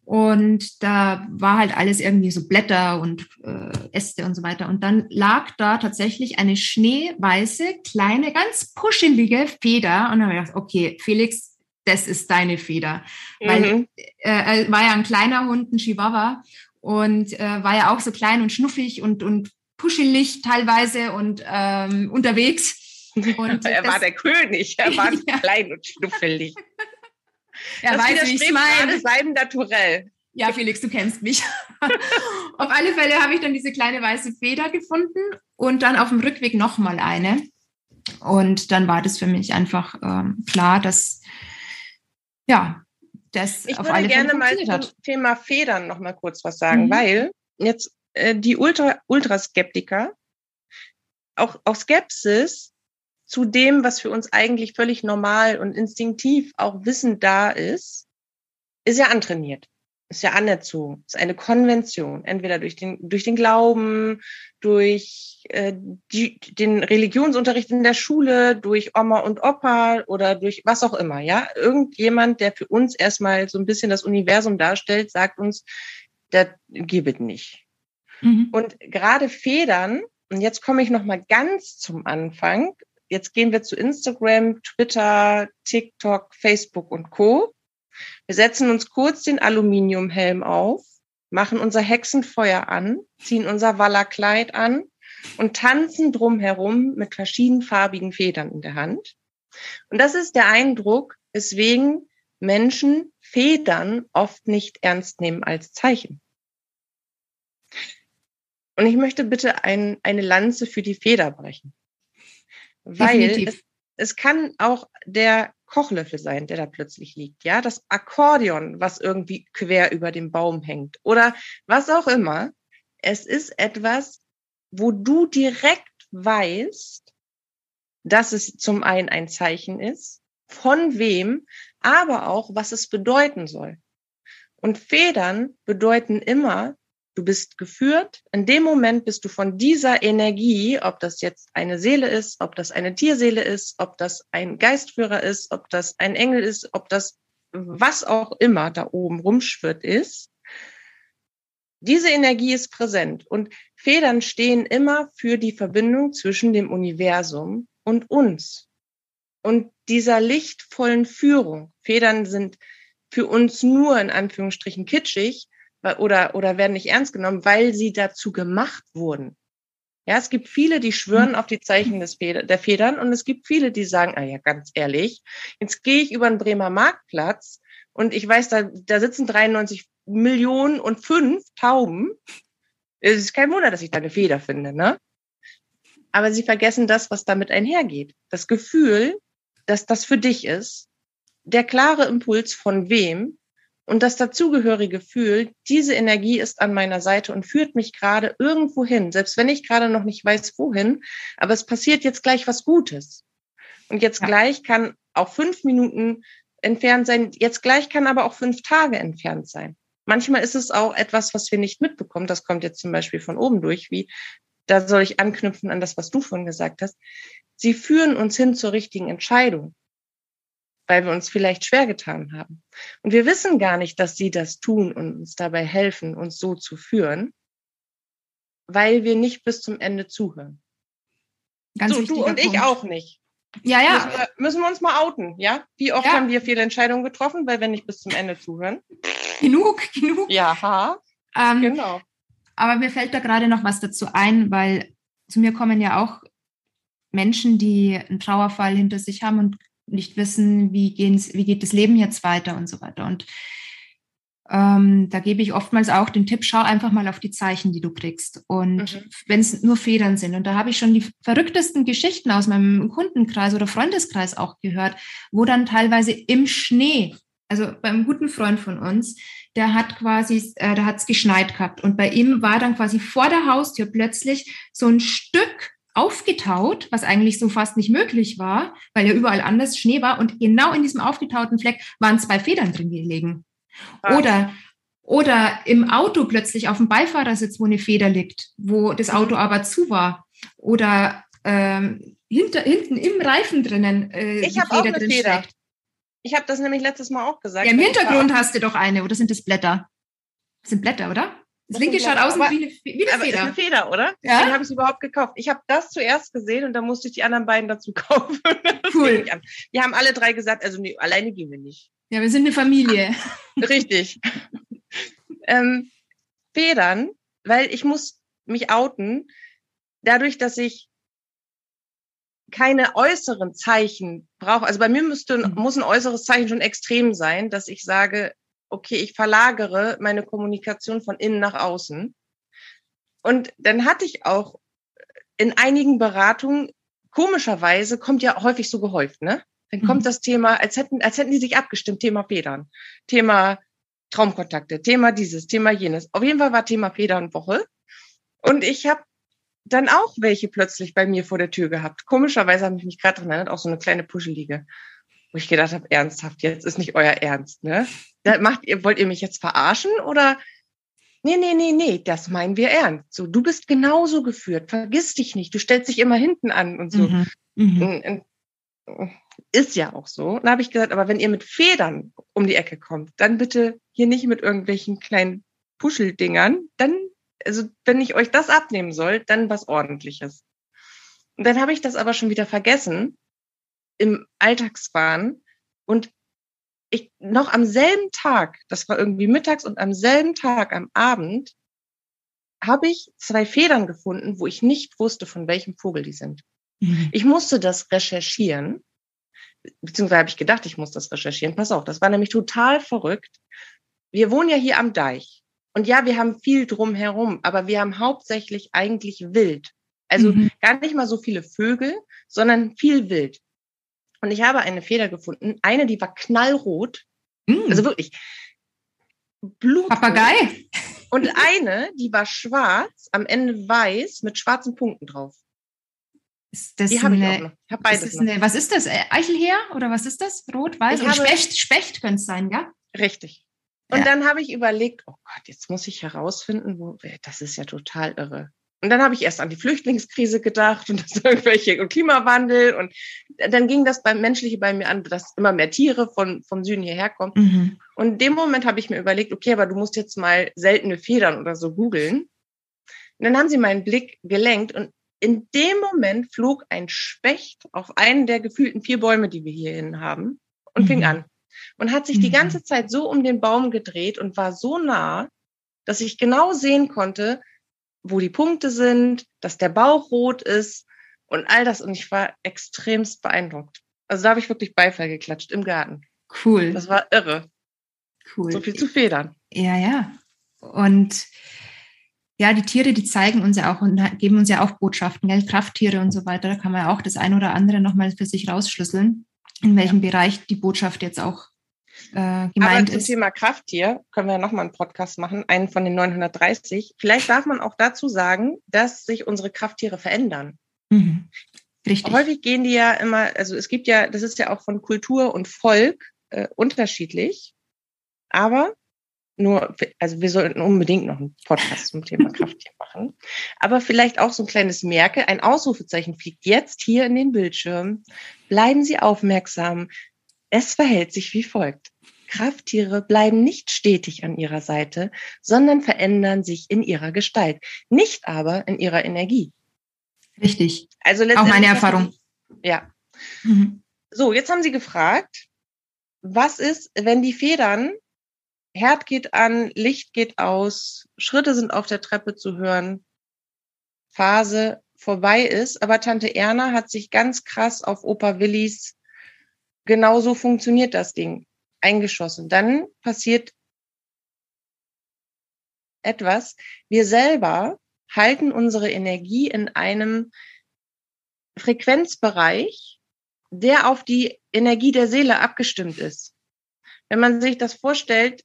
Und da war halt alles irgendwie so Blätter und äh, Äste und so weiter. Und dann lag da tatsächlich eine schneeweiße, kleine, ganz puschelige Feder. Und dann habe ich gedacht, okay, Felix, das ist deine Feder. Mhm. Weil äh, er war ja ein kleiner Hund, ein Chihuahua. Und äh, war ja auch so klein und schnuffig und, und puschelig teilweise und ähm, unterwegs. *laughs* Und er das, war der König, er war ja. *laughs* klein und schnuffelig. *laughs* Ja, das weiß ich meine. seinem Naturell. Ja, Felix, du kennst mich. *laughs* auf alle Fälle habe ich dann diese kleine weiße Feder gefunden und dann auf dem Rückweg nochmal eine. Und dann war das für mich einfach ähm, klar, dass ja, das ich auf alle Fälle gerne mal zum hat. Thema Federn noch mal kurz was sagen, mhm. weil jetzt äh, die Ultra Ultraskeptiker auch auch Skepsis zu dem, was für uns eigentlich völlig normal und instinktiv auch Wissen da ist, ist ja antrainiert, ist ja anerzogen, ist eine Konvention, entweder durch den, durch den Glauben, durch äh, die, den Religionsunterricht in der Schule, durch Oma und Opa oder durch was auch immer, ja. Irgendjemand, der für uns erstmal so ein bisschen das Universum darstellt, sagt uns, das gibt nicht. Mhm. Und gerade Federn, und jetzt komme ich noch mal ganz zum Anfang, Jetzt gehen wir zu Instagram, Twitter, TikTok, Facebook und Co. Wir setzen uns kurz den Aluminiumhelm auf, machen unser Hexenfeuer an, ziehen unser Wallerkleid an und tanzen drumherum mit verschiedenfarbigen Federn in der Hand. Und das ist der Eindruck, weswegen Menschen Federn oft nicht ernst nehmen als Zeichen. Und ich möchte bitte ein, eine Lanze für die Feder brechen. Weil es, es kann auch der Kochlöffel sein, der da plötzlich liegt, ja, das Akkordeon, was irgendwie quer über dem Baum hängt oder was auch immer. Es ist etwas, wo du direkt weißt, dass es zum einen ein Zeichen ist, von wem, aber auch, was es bedeuten soll. Und Federn bedeuten immer, Du bist geführt. In dem Moment bist du von dieser Energie, ob das jetzt eine Seele ist, ob das eine Tierseele ist, ob das ein Geistführer ist, ob das ein Engel ist, ob das was auch immer da oben rumschwirrt ist. Diese Energie ist präsent und Federn stehen immer für die Verbindung zwischen dem Universum und uns und dieser lichtvollen Führung. Federn sind für uns nur in Anführungsstrichen kitschig, oder, oder werden nicht ernst genommen, weil sie dazu gemacht wurden. Ja, es gibt viele, die schwören auf die Zeichen des Feder, der Federn und es gibt viele, die sagen, ah ja, ganz ehrlich, jetzt gehe ich über den Bremer Marktplatz und ich weiß, da, da sitzen 93 Millionen und fünf Tauben. Es ist kein Wunder, dass ich da eine Feder finde, ne? Aber sie vergessen das, was damit einhergeht. Das Gefühl, dass das für dich ist, der klare Impuls von wem und das dazugehörige Gefühl, diese Energie ist an meiner Seite und führt mich gerade irgendwo hin, selbst wenn ich gerade noch nicht weiß, wohin, aber es passiert jetzt gleich was Gutes. Und jetzt ja. gleich kann auch fünf Minuten entfernt sein, jetzt gleich kann aber auch fünf Tage entfernt sein. Manchmal ist es auch etwas, was wir nicht mitbekommen. Das kommt jetzt zum Beispiel von oben durch, wie da soll ich anknüpfen an das, was du vorhin gesagt hast. Sie führen uns hin zur richtigen Entscheidung weil wir uns vielleicht schwer getan haben. Und wir wissen gar nicht, dass sie das tun und uns dabei helfen, uns so zu führen, weil wir nicht bis zum Ende zuhören. Ganz so, du und Punkt. ich auch nicht. Ja, ja. Müssen wir, müssen wir, uns mal outen, ja? Wie oft ja. haben wir viele Entscheidungen getroffen, weil wir nicht bis zum Ende zuhören? Genug, genug. Ja, ähm, genau. Aber mir fällt da gerade noch was dazu ein, weil zu mir kommen ja auch Menschen, die einen Trauerfall hinter sich haben und nicht wissen, wie, wie geht das Leben jetzt weiter und so weiter. Und ähm, da gebe ich oftmals auch den Tipp, schau einfach mal auf die Zeichen, die du kriegst. Und mhm. wenn es nur Federn sind. Und da habe ich schon die verrücktesten Geschichten aus meinem Kundenkreis oder Freundeskreis auch gehört, wo dann teilweise im Schnee, also beim guten Freund von uns, der hat quasi, äh, da hat es geschneit gehabt. Und bei ihm war dann quasi vor der Haustür plötzlich so ein Stück aufgetaut, was eigentlich so fast nicht möglich war, weil ja überall anders Schnee war. Und genau in diesem aufgetauten Fleck waren zwei Federn drin gelegen. Oder, oder im Auto plötzlich auf dem Beifahrersitz, wo eine Feder liegt, wo das Auto aber zu war. Oder ähm, hinter, hinten im Reifen drinnen. Äh, ich habe auch eine Feder. Steckt. Ich habe das nämlich letztes Mal auch gesagt. Ja, im Hintergrund hast du doch eine, oder sind das Blätter? Das sind Blätter, oder? Das, linke schaut aus wie eine, wie eine aber Feder. Ist eine Feder, oder? Ja? Den habe ich überhaupt gekauft. Ich habe das zuerst gesehen und dann musste ich die anderen beiden dazu *laughs* kaufen. Cool. Wir haben alle drei gesagt, also nee, alleine gehen wir nicht. Ja, wir sind eine Familie. *laughs* Richtig. ähm, Federn, weil ich muss mich outen, dadurch, dass ich keine äußeren Zeichen brauche. Also bei mir müsste, mhm. muss ein äußeres Zeichen schon extrem sein, dass ich sage, okay, ich verlagere meine Kommunikation von innen nach außen. Und dann hatte ich auch in einigen Beratungen, komischerweise kommt ja häufig so gehäuft, ne? Dann kommt mhm. das Thema, als hätten, als hätten die sich abgestimmt, Thema Federn, Thema Traumkontakte, Thema dieses, Thema jenes. Auf jeden Fall war Thema Federnwoche. Und ich habe dann auch welche plötzlich bei mir vor der Tür gehabt. Komischerweise habe ich mich gerade dran erinnert, auch so eine kleine Puschelige. Wo ich gedacht habe, ernsthaft, jetzt ist nicht euer Ernst, ne? Da macht ihr, wollt ihr mich jetzt verarschen oder? Nee, nee, nee, nee, das meinen wir ernst. So, du bist genauso geführt. Vergiss dich nicht. Du stellst dich immer hinten an und so. Mhm. Mhm ist ja auch so. Dann habe ich gesagt, aber wenn ihr mit Federn um die Ecke kommt, dann bitte hier nicht mit irgendwelchen kleinen Puscheldingern. Dann, also wenn ich euch das abnehmen soll, dann was ordentliches. Und dann habe ich das aber schon wieder vergessen im Alltagsfahren und ich noch am selben Tag, das war irgendwie mittags und am selben Tag am Abend, habe ich zwei Federn gefunden, wo ich nicht wusste, von welchem Vogel die sind. Mhm. Ich musste das recherchieren beziehungsweise habe ich gedacht, ich muss das recherchieren. Pass auf, das war nämlich total verrückt. Wir wohnen ja hier am Deich. Und ja, wir haben viel drumherum, aber wir haben hauptsächlich eigentlich Wild. Also mhm. gar nicht mal so viele Vögel, sondern viel Wild. Und ich habe eine Feder gefunden, eine, die war knallrot. Mhm. Also wirklich. Blut. Papagei. Und eine, die war schwarz, am Ende weiß mit schwarzen Punkten drauf. Ist das die habe ich auch noch. Ich habe beides ist eine, was ist das? Äh, Eichelheer oder was ist das? Rot, weiß? Oder Specht, Specht könnte es sein, ja? Richtig. Und ja. dann habe ich überlegt, oh Gott, jetzt muss ich herausfinden, wo, das ist ja total irre. Und dann habe ich erst an die Flüchtlingskrise gedacht und *laughs* das irgendwelche und Klimawandel und dann ging das beim Menschliche bei mir an, dass immer mehr Tiere von, vom Süden hierher kommen. Mhm. Und in dem Moment habe ich mir überlegt, okay, aber du musst jetzt mal seltene Federn oder so googeln. Und dann haben sie meinen Blick gelenkt und in dem Moment flog ein Specht auf einen der gefühlten vier Bäume, die wir hierhin haben, und mhm. fing an. Und hat sich mhm. die ganze Zeit so um den Baum gedreht und war so nah, dass ich genau sehen konnte, wo die Punkte sind, dass der Bauch rot ist und all das. Und ich war extremst beeindruckt. Also da habe ich wirklich Beifall geklatscht im Garten. Cool. Das war irre. Cool. So viel zu Federn. Ja, ja. Und ja, die Tiere, die zeigen uns ja auch und geben uns ja auch Botschaften, gell? Krafttiere und so weiter. Da kann man ja auch das ein oder andere nochmal für sich rausschlüsseln, in welchem ja. Bereich die Botschaft jetzt auch äh, gemeint Aber zum ist. Thema Krafttier können wir ja nochmal einen Podcast machen, einen von den 930. Vielleicht darf man auch dazu sagen, dass sich unsere Krafttiere verändern. Mhm. Richtig. Häufig gehen die ja immer, also es gibt ja, das ist ja auch von Kultur und Volk äh, unterschiedlich. Aber nur, also wir sollten unbedingt noch einen Podcast zum Thema *laughs* Krafttier machen. Aber vielleicht auch so ein kleines Merke, ein Ausrufezeichen fliegt jetzt hier in den Bildschirm. Bleiben Sie aufmerksam. Es verhält sich wie folgt. Krafttiere bleiben nicht stetig an ihrer Seite, sondern verändern sich in ihrer Gestalt, nicht aber in ihrer Energie. Richtig. Also Auch meine Erfahrung. Ja. Mhm. So, jetzt haben Sie gefragt, was ist, wenn die Federn, Herd geht an, Licht geht aus, Schritte sind auf der Treppe zu hören, Phase vorbei ist, aber Tante Erna hat sich ganz krass auf Opa Willis, genau so funktioniert das Ding, eingeschossen. Dann passiert etwas. Wir selber halten unsere Energie in einem Frequenzbereich, der auf die Energie der Seele abgestimmt ist. Wenn man sich das vorstellt,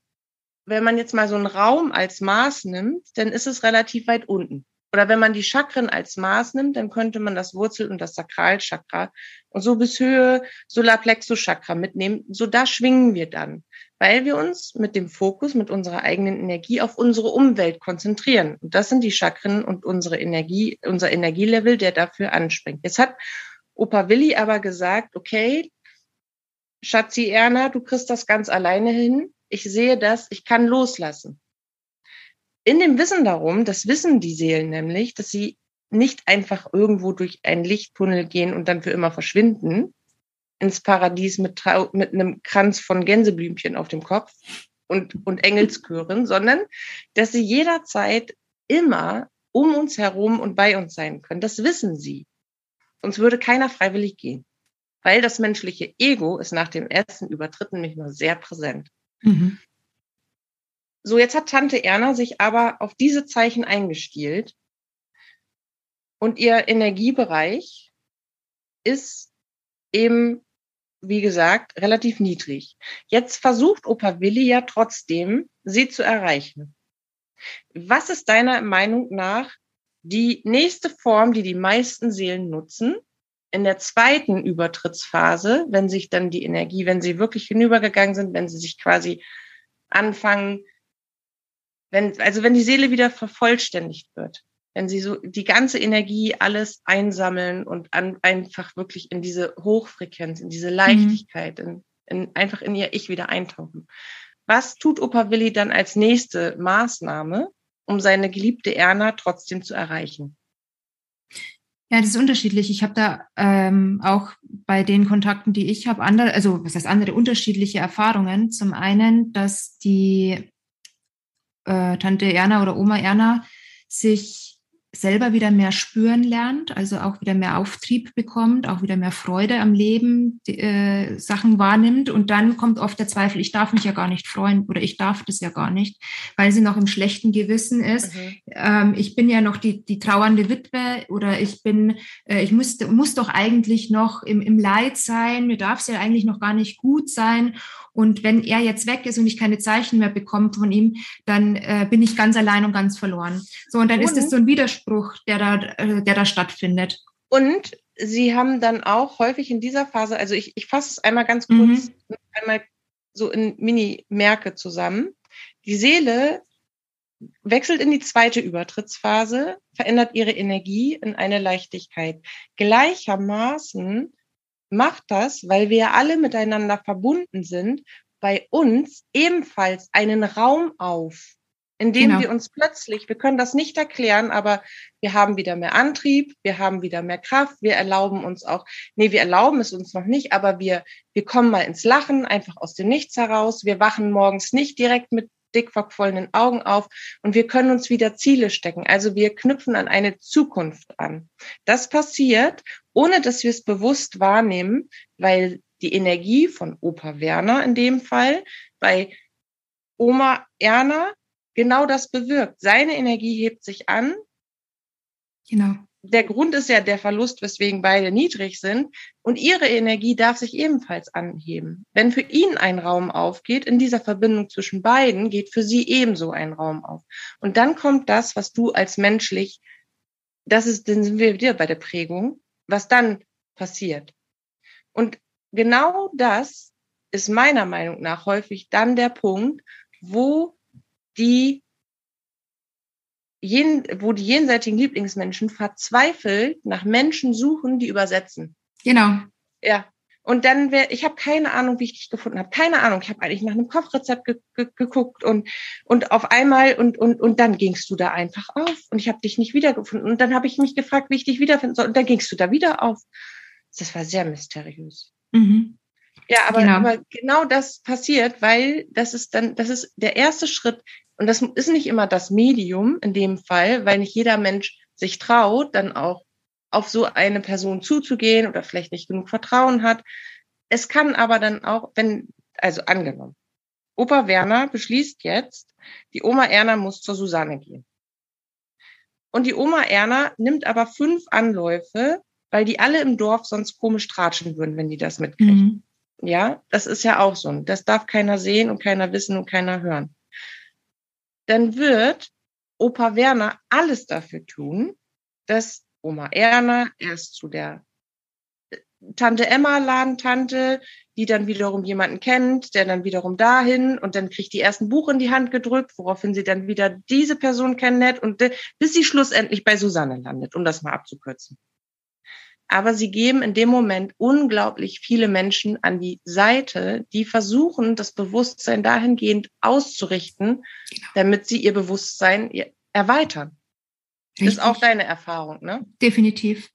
wenn man jetzt mal so einen Raum als Maß nimmt, dann ist es relativ weit unten. Oder wenn man die Chakren als Maß nimmt, dann könnte man das Wurzel- und das Sakralchakra und so bis Höhe Solarplexus-Chakra mitnehmen. So da schwingen wir dann, weil wir uns mit dem Fokus, mit unserer eigenen Energie auf unsere Umwelt konzentrieren. Und das sind die Chakren und unsere Energie, unser Energielevel, der dafür anspringt. Jetzt hat Opa Willi aber gesagt, okay, Schatzi Erna, du kriegst das ganz alleine hin. Ich sehe das, ich kann loslassen in dem Wissen darum, das wissen die Seelen nämlich, dass sie nicht einfach irgendwo durch einen Lichttunnel gehen und dann für immer verschwinden ins Paradies mit, mit einem Kranz von Gänseblümchen auf dem Kopf und, und Engelschören, *laughs* sondern dass sie jederzeit immer um uns herum und bei uns sein können. Das wissen sie. Sonst würde keiner freiwillig gehen. Weil das menschliche Ego ist nach dem ersten Übertritt nämlich nur sehr präsent. Mhm. So, jetzt hat Tante Erna sich aber auf diese Zeichen eingestielt und ihr Energiebereich ist eben, wie gesagt, relativ niedrig. Jetzt versucht Opa Willi ja trotzdem, sie zu erreichen. Was ist deiner Meinung nach die nächste Form, die die meisten Seelen nutzen? In der zweiten Übertrittsphase, wenn sich dann die Energie, wenn sie wirklich hinübergegangen sind, wenn sie sich quasi anfangen, wenn, also wenn die Seele wieder vervollständigt wird, wenn sie so die ganze Energie alles einsammeln und an, einfach wirklich in diese Hochfrequenz, in diese Leichtigkeit, mhm. in, in, einfach in ihr Ich wieder eintauchen. Was tut Opa Willi dann als nächste Maßnahme, um seine geliebte Erna trotzdem zu erreichen? Ja, das ist unterschiedlich. Ich habe da ähm, auch bei den Kontakten, die ich habe, andere, also was heißt andere unterschiedliche Erfahrungen. Zum einen, dass die äh, Tante Erna oder Oma Erna sich selber wieder mehr spüren lernt, also auch wieder mehr Auftrieb bekommt, auch wieder mehr Freude am Leben, die, äh, Sachen wahrnimmt und dann kommt oft der Zweifel, ich darf mich ja gar nicht freuen oder ich darf das ja gar nicht, weil sie noch im schlechten Gewissen ist. Mhm. Ähm, ich bin ja noch die, die trauernde Witwe oder ich bin, äh, ich muss, muss doch eigentlich noch im, im Leid sein, mir darf es ja eigentlich noch gar nicht gut sein und wenn er jetzt weg ist und ich keine Zeichen mehr bekomme von ihm, dann äh, bin ich ganz allein und ganz verloren. So, und dann und, ist es so ein Widerspruch, der da, äh, der da stattfindet. Und Sie haben dann auch häufig in dieser Phase, also ich, ich fasse es einmal ganz kurz, mhm. einmal so in Mini-Merke zusammen. Die Seele wechselt in die zweite Übertrittsphase, verändert ihre Energie in eine Leichtigkeit. Gleichermaßen macht das, weil wir alle miteinander verbunden sind, bei uns ebenfalls einen Raum auf, in dem genau. wir uns plötzlich, wir können das nicht erklären, aber wir haben wieder mehr Antrieb, wir haben wieder mehr Kraft, wir erlauben uns auch, nee, wir erlauben es uns noch nicht, aber wir, wir kommen mal ins Lachen, einfach aus dem Nichts heraus. Wir wachen morgens nicht direkt mit dick verquollenen Augen auf und wir können uns wieder Ziele stecken. Also wir knüpfen an eine Zukunft an. Das passiert, ohne dass wir es bewusst wahrnehmen, weil die Energie von Opa Werner in dem Fall bei Oma Erna genau das bewirkt. Seine Energie hebt sich an. Genau der Grund ist ja der Verlust, weswegen beide niedrig sind. Und ihre Energie darf sich ebenfalls anheben. Wenn für ihn ein Raum aufgeht, in dieser Verbindung zwischen beiden geht für sie ebenso ein Raum auf. Und dann kommt das, was du als menschlich, das ist, dann sind wir wieder bei der Prägung, was dann passiert. Und genau das ist meiner Meinung nach häufig dann der Punkt, wo die jen, wo die jenseitigen Lieblingsmenschen verzweifelt nach Menschen suchen, die übersetzen. Genau. Ja, Und dann wäre, ich habe keine Ahnung, wie ich dich gefunden habe. Keine Ahnung. Ich habe eigentlich nach einem Kochrezept ge ge geguckt und und auf einmal und und und dann gingst du da einfach auf und ich habe dich nicht wiedergefunden. Und dann habe ich mich gefragt, wie ich dich wiederfinden soll. Und dann gingst du da wieder auf. Das war sehr mysteriös. Mhm. Ja, aber genau. aber genau das passiert, weil das ist dann, das ist der erste Schritt. Und das ist nicht immer das Medium in dem Fall, weil nicht jeder Mensch sich traut, dann auch auf so eine Person zuzugehen oder vielleicht nicht genug Vertrauen hat. Es kann aber dann auch, wenn, also angenommen, Opa Werner beschließt jetzt, die Oma Erna muss zur Susanne gehen. Und die Oma Erna nimmt aber fünf Anläufe, weil die alle im Dorf sonst komisch tratschen würden, wenn die das mitkriegen. Mhm. Ja, das ist ja auch so. Das darf keiner sehen und keiner wissen und keiner hören. Dann wird Opa Werner alles dafür tun, dass Oma Erna erst zu der äh, Tante Emma Ladentante, die dann wiederum jemanden kennt, der dann wiederum dahin und dann kriegt die ersten Buch in die Hand gedrückt, woraufhin sie dann wieder diese Person kennenlernt und äh, bis sie schlussendlich bei Susanne landet, um das mal abzukürzen. Aber sie geben in dem Moment unglaublich viele Menschen an die Seite, die versuchen, das Bewusstsein dahingehend auszurichten, genau. damit sie ihr Bewusstsein erweitern. Richtig. Ist auch deine Erfahrung, ne? Definitiv.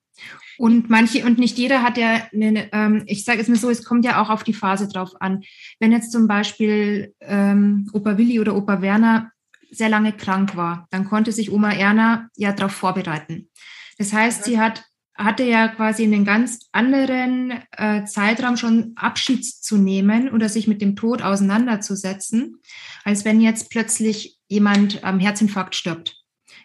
Und manche, und nicht jeder hat ja, eine, ähm, ich sage es mir so, es kommt ja auch auf die Phase drauf an. Wenn jetzt zum Beispiel ähm, Opa Willi oder Opa Werner sehr lange krank war, dann konnte sich Oma Erna ja darauf vorbereiten. Das heißt, mhm. sie hat hatte ja quasi einen ganz anderen äh, Zeitraum schon Abschied zu nehmen oder sich mit dem Tod auseinanderzusetzen, als wenn jetzt plötzlich jemand am Herzinfarkt stirbt.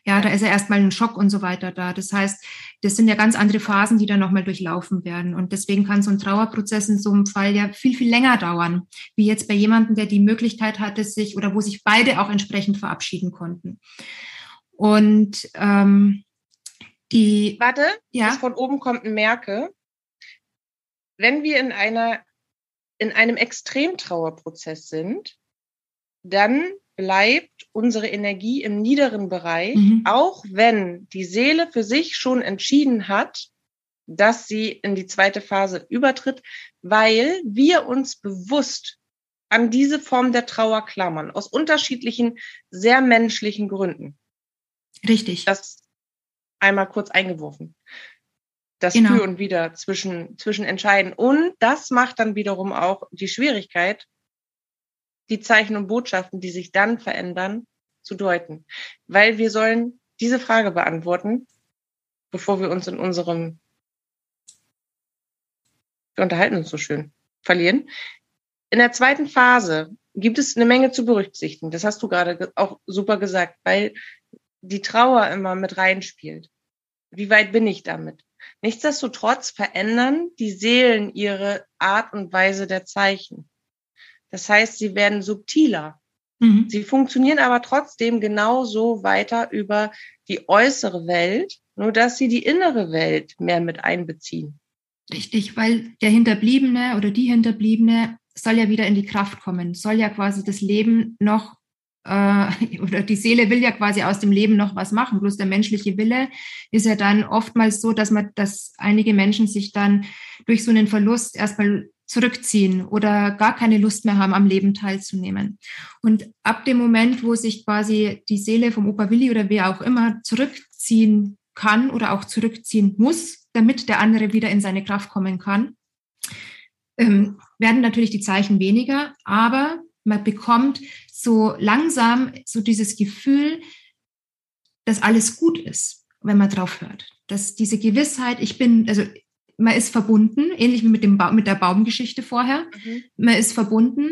Ja, da ist ja erstmal ein Schock und so weiter da. Das heißt, das sind ja ganz andere Phasen, die dann nochmal durchlaufen werden. Und deswegen kann so ein Trauerprozess in so einem Fall ja viel, viel länger dauern, wie jetzt bei jemandem, der die Möglichkeit hatte, sich oder wo sich beide auch entsprechend verabschieden konnten. Und ähm, die. Warte, ja. von oben kommt ein Merke. Wenn wir in einer, in einem Extremtrauerprozess sind, dann bleibt unsere Energie im niederen Bereich, mhm. auch wenn die Seele für sich schon entschieden hat, dass sie in die zweite Phase übertritt, weil wir uns bewusst an diese Form der Trauer klammern, aus unterschiedlichen, sehr menschlichen Gründen. Richtig. Das einmal kurz eingeworfen. Das genau. Für und Wider zwischen, zwischen entscheiden. Und das macht dann wiederum auch die Schwierigkeit, die Zeichen und Botschaften, die sich dann verändern, zu deuten. Weil wir sollen diese Frage beantworten, bevor wir uns in unserem, wir unterhalten uns so schön, verlieren. In der zweiten Phase gibt es eine Menge zu berücksichtigen. Das hast du gerade auch super gesagt, weil die Trauer immer mit reinspielt. Wie weit bin ich damit? Nichtsdestotrotz verändern die Seelen ihre Art und Weise der Zeichen. Das heißt, sie werden subtiler. Mhm. Sie funktionieren aber trotzdem genauso weiter über die äußere Welt, nur dass sie die innere Welt mehr mit einbeziehen. Richtig, weil der Hinterbliebene oder die Hinterbliebene soll ja wieder in die Kraft kommen, soll ja quasi das Leben noch äh, *laughs* oder die Seele will ja quasi aus dem Leben noch was machen. Bloß der menschliche Wille ist ja dann oftmals so, dass man, dass einige Menschen sich dann durch so einen Verlust erstmal zurückziehen oder gar keine Lust mehr haben, am Leben teilzunehmen. Und ab dem Moment, wo sich quasi die Seele vom Opa Willi oder wer auch immer zurückziehen kann oder auch zurückziehen muss, damit der andere wieder in seine Kraft kommen kann, ähm, werden natürlich die Zeichen weniger, aber man bekommt so langsam so dieses Gefühl, dass alles gut ist, wenn man drauf hört. Dass diese Gewissheit, ich bin, also man ist verbunden, ähnlich wie mit, dem ba mit der Baumgeschichte vorher. Mhm. Man ist verbunden,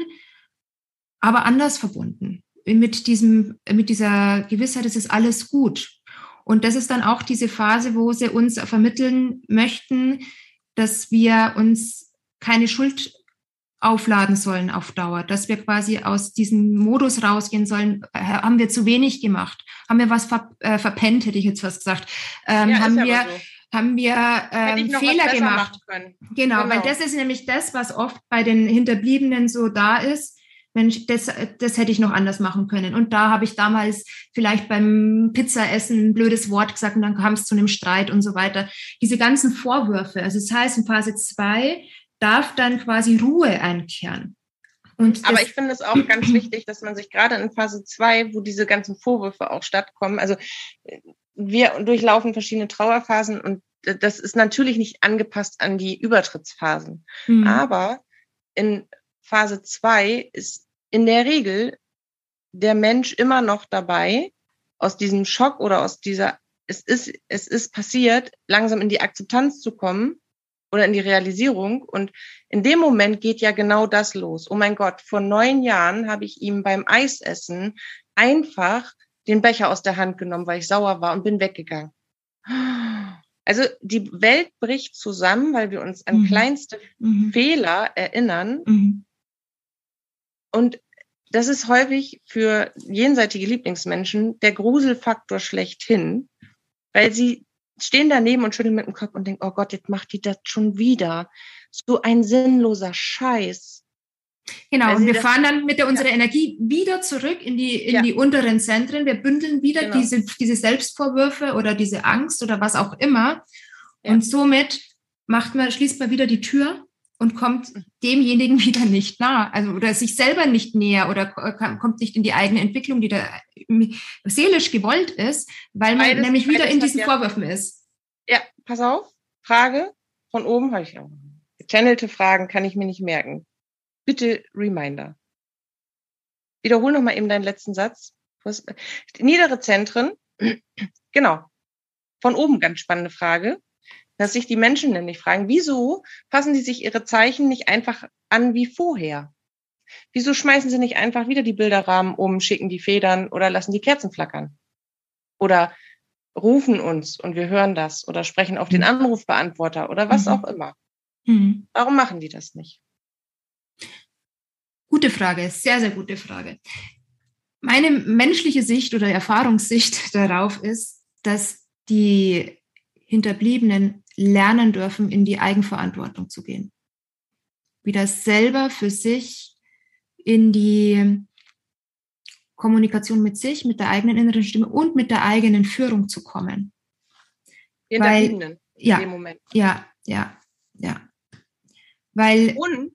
aber anders verbunden. Mit, diesem, mit dieser Gewissheit, es ist alles gut. Und das ist dann auch diese Phase, wo sie uns vermitteln möchten, dass wir uns keine Schuld aufladen sollen auf Dauer, dass wir quasi aus diesem Modus rausgehen sollen, äh, haben wir zu wenig gemacht, haben wir was ver äh, verpennt, hätte ich jetzt was gesagt, ähm, ja, haben wir so haben wir ähm, Fehler gemacht. Genau, genau, weil das ist nämlich das, was oft bei den Hinterbliebenen so da ist. Mensch, das, das hätte ich noch anders machen können. Und da habe ich damals vielleicht beim Pizzaessen ein blödes Wort gesagt und dann kam es zu einem Streit und so weiter. Diese ganzen Vorwürfe. Also das heißt, in Phase zwei darf dann quasi Ruhe einkehren. Aber ich finde es auch *clears throat* ganz wichtig, dass man sich gerade in Phase 2, wo diese ganzen Vorwürfe auch stattkommen, also wir durchlaufen verschiedene Trauerphasen und das ist natürlich nicht angepasst an die Übertrittsphasen. Mhm. Aber in Phase 2 ist in der Regel der Mensch immer noch dabei, aus diesem Schock oder aus dieser, es ist, es ist passiert, langsam in die Akzeptanz zu kommen oder in die Realisierung. Und in dem Moment geht ja genau das los. Oh mein Gott, vor neun Jahren habe ich ihm beim Eisessen einfach den Becher aus der Hand genommen, weil ich sauer war und bin weggegangen. Also die Welt bricht zusammen, weil wir uns an mhm. kleinste mhm. Fehler erinnern. Mhm. Und das ist häufig für jenseitige Lieblingsmenschen der Gruselfaktor schlechthin, weil sie stehen daneben und schütteln mit dem Kopf und denken, oh Gott, jetzt macht die das schon wieder. So ein sinnloser Scheiß. Genau, und wir fahren dann mit der, unserer ja. Energie wieder zurück in die, in ja. die unteren Zentren. Wir bündeln wieder genau. diese, diese Selbstvorwürfe oder diese Angst oder was auch immer. Ja. Und somit macht man, schließt man wieder die Tür und kommt demjenigen *laughs* wieder nicht nah, also oder sich selber nicht näher oder kommt nicht in die eigene Entwicklung, die da seelisch gewollt ist, weil man beides, nämlich wieder in diesen ja. Vorwürfen ist. Ja, pass auf, Frage von oben habe ich auch. Gechannelte Fragen kann ich mir nicht merken. Bitte Reminder. Wiederhol noch mal eben deinen letzten Satz. Niedere Zentren, *clears throat* genau. Von oben ganz spannende Frage dass sich die Menschen nämlich fragen, wieso passen sie sich ihre Zeichen nicht einfach an wie vorher? Wieso schmeißen sie nicht einfach wieder die Bilderrahmen um, schicken die Federn oder lassen die Kerzen flackern? Oder rufen uns und wir hören das oder sprechen auf den mhm. Anrufbeantworter oder was mhm. auch immer. Mhm. Warum machen die das nicht? Gute Frage, sehr, sehr gute Frage. Meine menschliche Sicht oder Erfahrungssicht *laughs* darauf ist, dass die Hinterbliebenen lernen dürfen, in die Eigenverantwortung zu gehen. Wieder selber für sich in die Kommunikation mit sich, mit der eigenen inneren Stimme und mit der eigenen Führung zu kommen. Weil, ja, in dem Moment. Ja, ja, ja. Weil, und?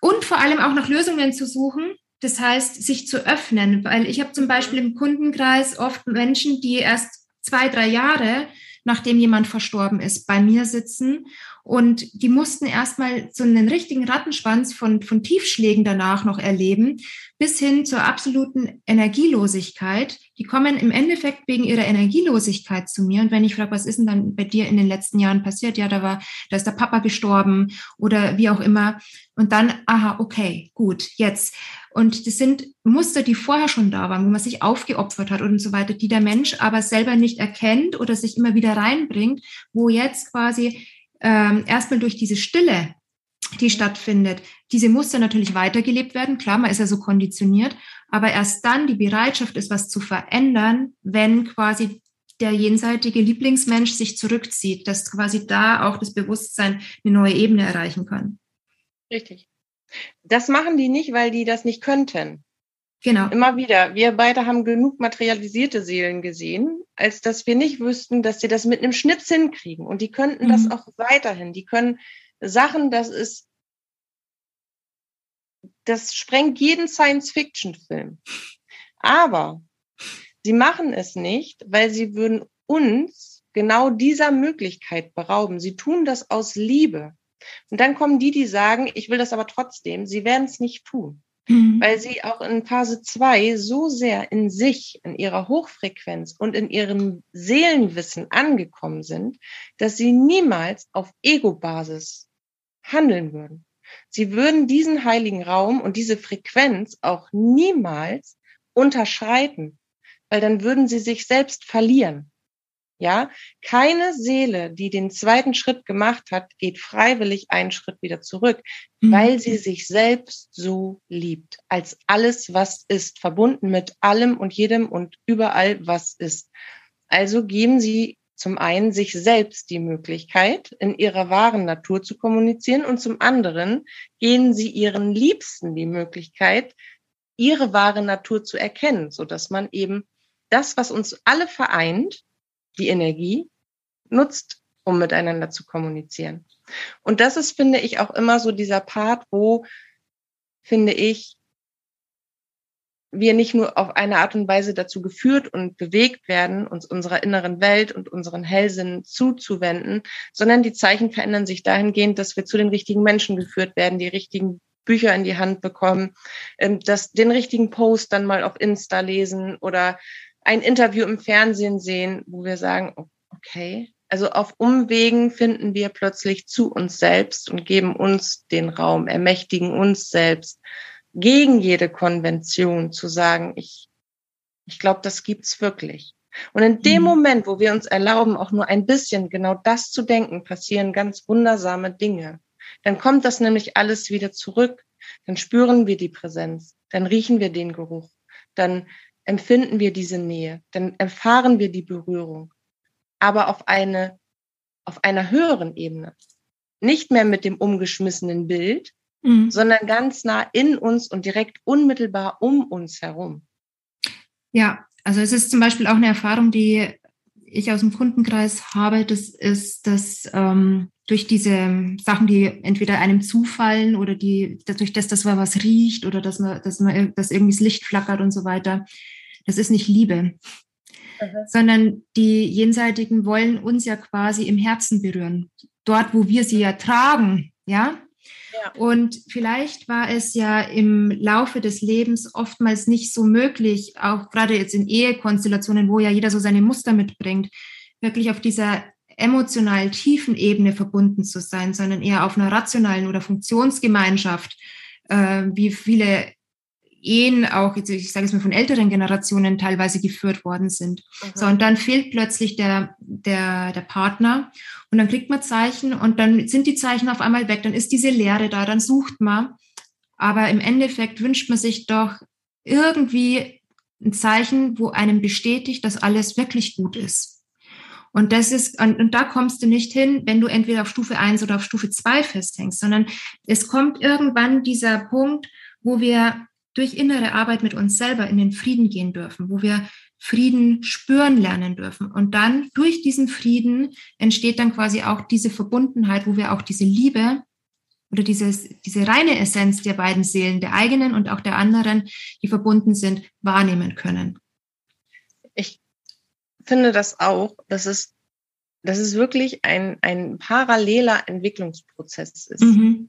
und vor allem auch nach Lösungen zu suchen, das heißt, sich zu öffnen, weil ich habe zum Beispiel im Kundenkreis oft Menschen, die erst zwei, drei Jahre nachdem jemand verstorben ist, bei mir sitzen. Und die mussten erstmal so einen richtigen Rattenschwanz von, von Tiefschlägen danach noch erleben, bis hin zur absoluten Energielosigkeit. Die kommen im Endeffekt wegen ihrer Energielosigkeit zu mir. Und wenn ich frage, was ist denn dann bei dir in den letzten Jahren passiert? Ja, da war, da ist der Papa gestorben oder wie auch immer. Und dann, aha, okay, gut, jetzt. Und das sind Muster, die vorher schon da waren, wo man sich aufgeopfert hat und so weiter, die der Mensch aber selber nicht erkennt oder sich immer wieder reinbringt, wo jetzt quasi ähm, erstmal durch diese Stille, die stattfindet, diese Muster natürlich weitergelebt werden. Klar, man ist ja so konditioniert, aber erst dann die Bereitschaft ist, was zu verändern, wenn quasi der jenseitige Lieblingsmensch sich zurückzieht, dass quasi da auch das Bewusstsein eine neue Ebene erreichen kann. Richtig. Das machen die nicht, weil die das nicht könnten. Genau. Immer wieder. Wir beide haben genug materialisierte Seelen gesehen, als dass wir nicht wüssten, dass sie das mit einem Schnips hinkriegen. Und die könnten mhm. das auch weiterhin. Die können Sachen, das ist, das sprengt jeden Science-Fiction-Film. Aber sie machen es nicht, weil sie würden uns genau dieser Möglichkeit berauben. Sie tun das aus Liebe. Und dann kommen die, die sagen, ich will das aber trotzdem. Sie werden es nicht tun, mhm. weil sie auch in Phase 2 so sehr in sich, in ihrer Hochfrequenz und in ihrem Seelenwissen angekommen sind, dass sie niemals auf Ego-Basis handeln würden. Sie würden diesen heiligen Raum und diese Frequenz auch niemals unterschreiten, weil dann würden sie sich selbst verlieren. Ja, keine Seele, die den zweiten Schritt gemacht hat, geht freiwillig einen Schritt wieder zurück, mhm. weil sie sich selbst so liebt, als alles, was ist, verbunden mit allem und jedem und überall, was ist. Also geben sie zum einen sich selbst die Möglichkeit, in ihrer wahren Natur zu kommunizieren und zum anderen gehen sie ihren Liebsten die Möglichkeit, ihre wahre Natur zu erkennen, so dass man eben das, was uns alle vereint, die Energie, nutzt um miteinander zu kommunizieren. Und das ist, finde ich, auch immer so dieser Part, wo, finde ich, wir nicht nur auf eine Art und Weise dazu geführt und bewegt werden, uns unserer inneren Welt und unseren Hellsinnen zuzuwenden, sondern die Zeichen verändern sich dahingehend, dass wir zu den richtigen Menschen geführt werden, die richtigen Bücher in die Hand bekommen, ähm, dass den richtigen Post dann mal auf Insta lesen oder ein Interview im Fernsehen sehen, wo wir sagen, okay, also auf Umwegen finden wir plötzlich zu uns selbst und geben uns den Raum, ermächtigen uns selbst gegen jede Konvention zu sagen, ich, ich glaube, das gibt's wirklich. Und in dem mhm. Moment, wo wir uns erlauben, auch nur ein bisschen genau das zu denken, passieren ganz wundersame Dinge. Dann kommt das nämlich alles wieder zurück. Dann spüren wir die Präsenz. Dann riechen wir den Geruch. Dann empfinden wir diese Nähe. Dann erfahren wir die Berührung. Aber auf eine, auf einer höheren Ebene. Nicht mehr mit dem umgeschmissenen Bild, mhm. sondern ganz nah in uns und direkt unmittelbar um uns herum. Ja, also es ist zum Beispiel auch eine Erfahrung, die ich aus dem Kundenkreis habe, das ist, dass ähm, durch diese Sachen, die entweder einem zufallen oder die, dadurch, dass das mal was riecht oder dass man, dass man, dass irgendwie das Licht flackert und so weiter, das ist nicht Liebe. Mhm. Sondern die Jenseitigen wollen uns ja quasi im Herzen berühren. Dort, wo wir sie ja tragen, ja. Und vielleicht war es ja im Laufe des Lebens oftmals nicht so möglich, auch gerade jetzt in Ehekonstellationen, wo ja jeder so seine Muster mitbringt, wirklich auf dieser emotional tiefen Ebene verbunden zu sein, sondern eher auf einer rationalen oder Funktionsgemeinschaft, äh, wie viele Ehen auch, ich sage es mal von älteren Generationen teilweise geführt worden sind. Mhm. So, und dann fehlt plötzlich der, der, der Partner und dann kriegt man Zeichen und dann sind die Zeichen auf einmal weg, dann ist diese Leere da, dann sucht man. Aber im Endeffekt wünscht man sich doch irgendwie ein Zeichen, wo einem bestätigt, dass alles wirklich gut ist. Und das ist, und, und da kommst du nicht hin, wenn du entweder auf Stufe 1 oder auf Stufe 2 festhängst, sondern es kommt irgendwann dieser Punkt, wo wir durch innere Arbeit mit uns selber in den Frieden gehen dürfen, wo wir Frieden spüren lernen dürfen. Und dann durch diesen Frieden entsteht dann quasi auch diese Verbundenheit, wo wir auch diese Liebe oder dieses, diese reine Essenz der beiden Seelen, der eigenen und auch der anderen, die verbunden sind, wahrnehmen können. Ich finde das auch, dass es, dass es wirklich ein, ein paralleler Entwicklungsprozess ist. Mhm.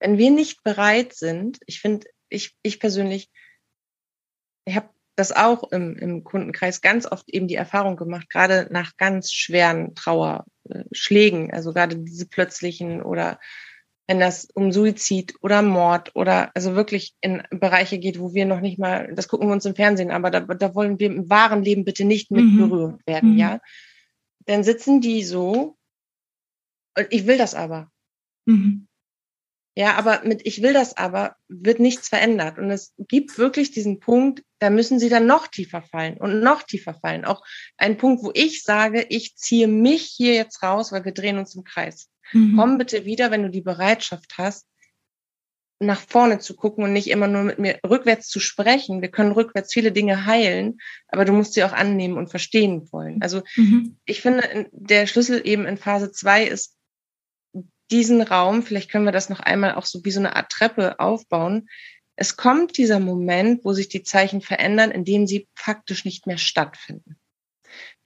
Wenn wir nicht bereit sind, ich finde, ich, ich persönlich, ich habe das auch im, im Kundenkreis ganz oft eben die Erfahrung gemacht, gerade nach ganz schweren Trauerschlägen, also gerade diese plötzlichen oder wenn das um Suizid oder Mord oder also wirklich in Bereiche geht, wo wir noch nicht mal, das gucken wir uns im Fernsehen, aber da, da wollen wir im wahren Leben bitte nicht mit mhm. berührt werden, mhm. ja. Dann sitzen die so, und ich will das aber. Mhm. Ja, aber mit ich will das aber wird nichts verändert. Und es gibt wirklich diesen Punkt, da müssen sie dann noch tiefer fallen und noch tiefer fallen. Auch ein Punkt, wo ich sage, ich ziehe mich hier jetzt raus, weil wir drehen uns im Kreis. Mhm. Komm bitte wieder, wenn du die Bereitschaft hast, nach vorne zu gucken und nicht immer nur mit mir rückwärts zu sprechen. Wir können rückwärts viele Dinge heilen, aber du musst sie auch annehmen und verstehen wollen. Also mhm. ich finde, der Schlüssel eben in Phase zwei ist, diesen Raum, vielleicht können wir das noch einmal auch so wie so eine Art Treppe aufbauen. Es kommt dieser Moment, wo sich die Zeichen verändern, in dem sie faktisch nicht mehr stattfinden.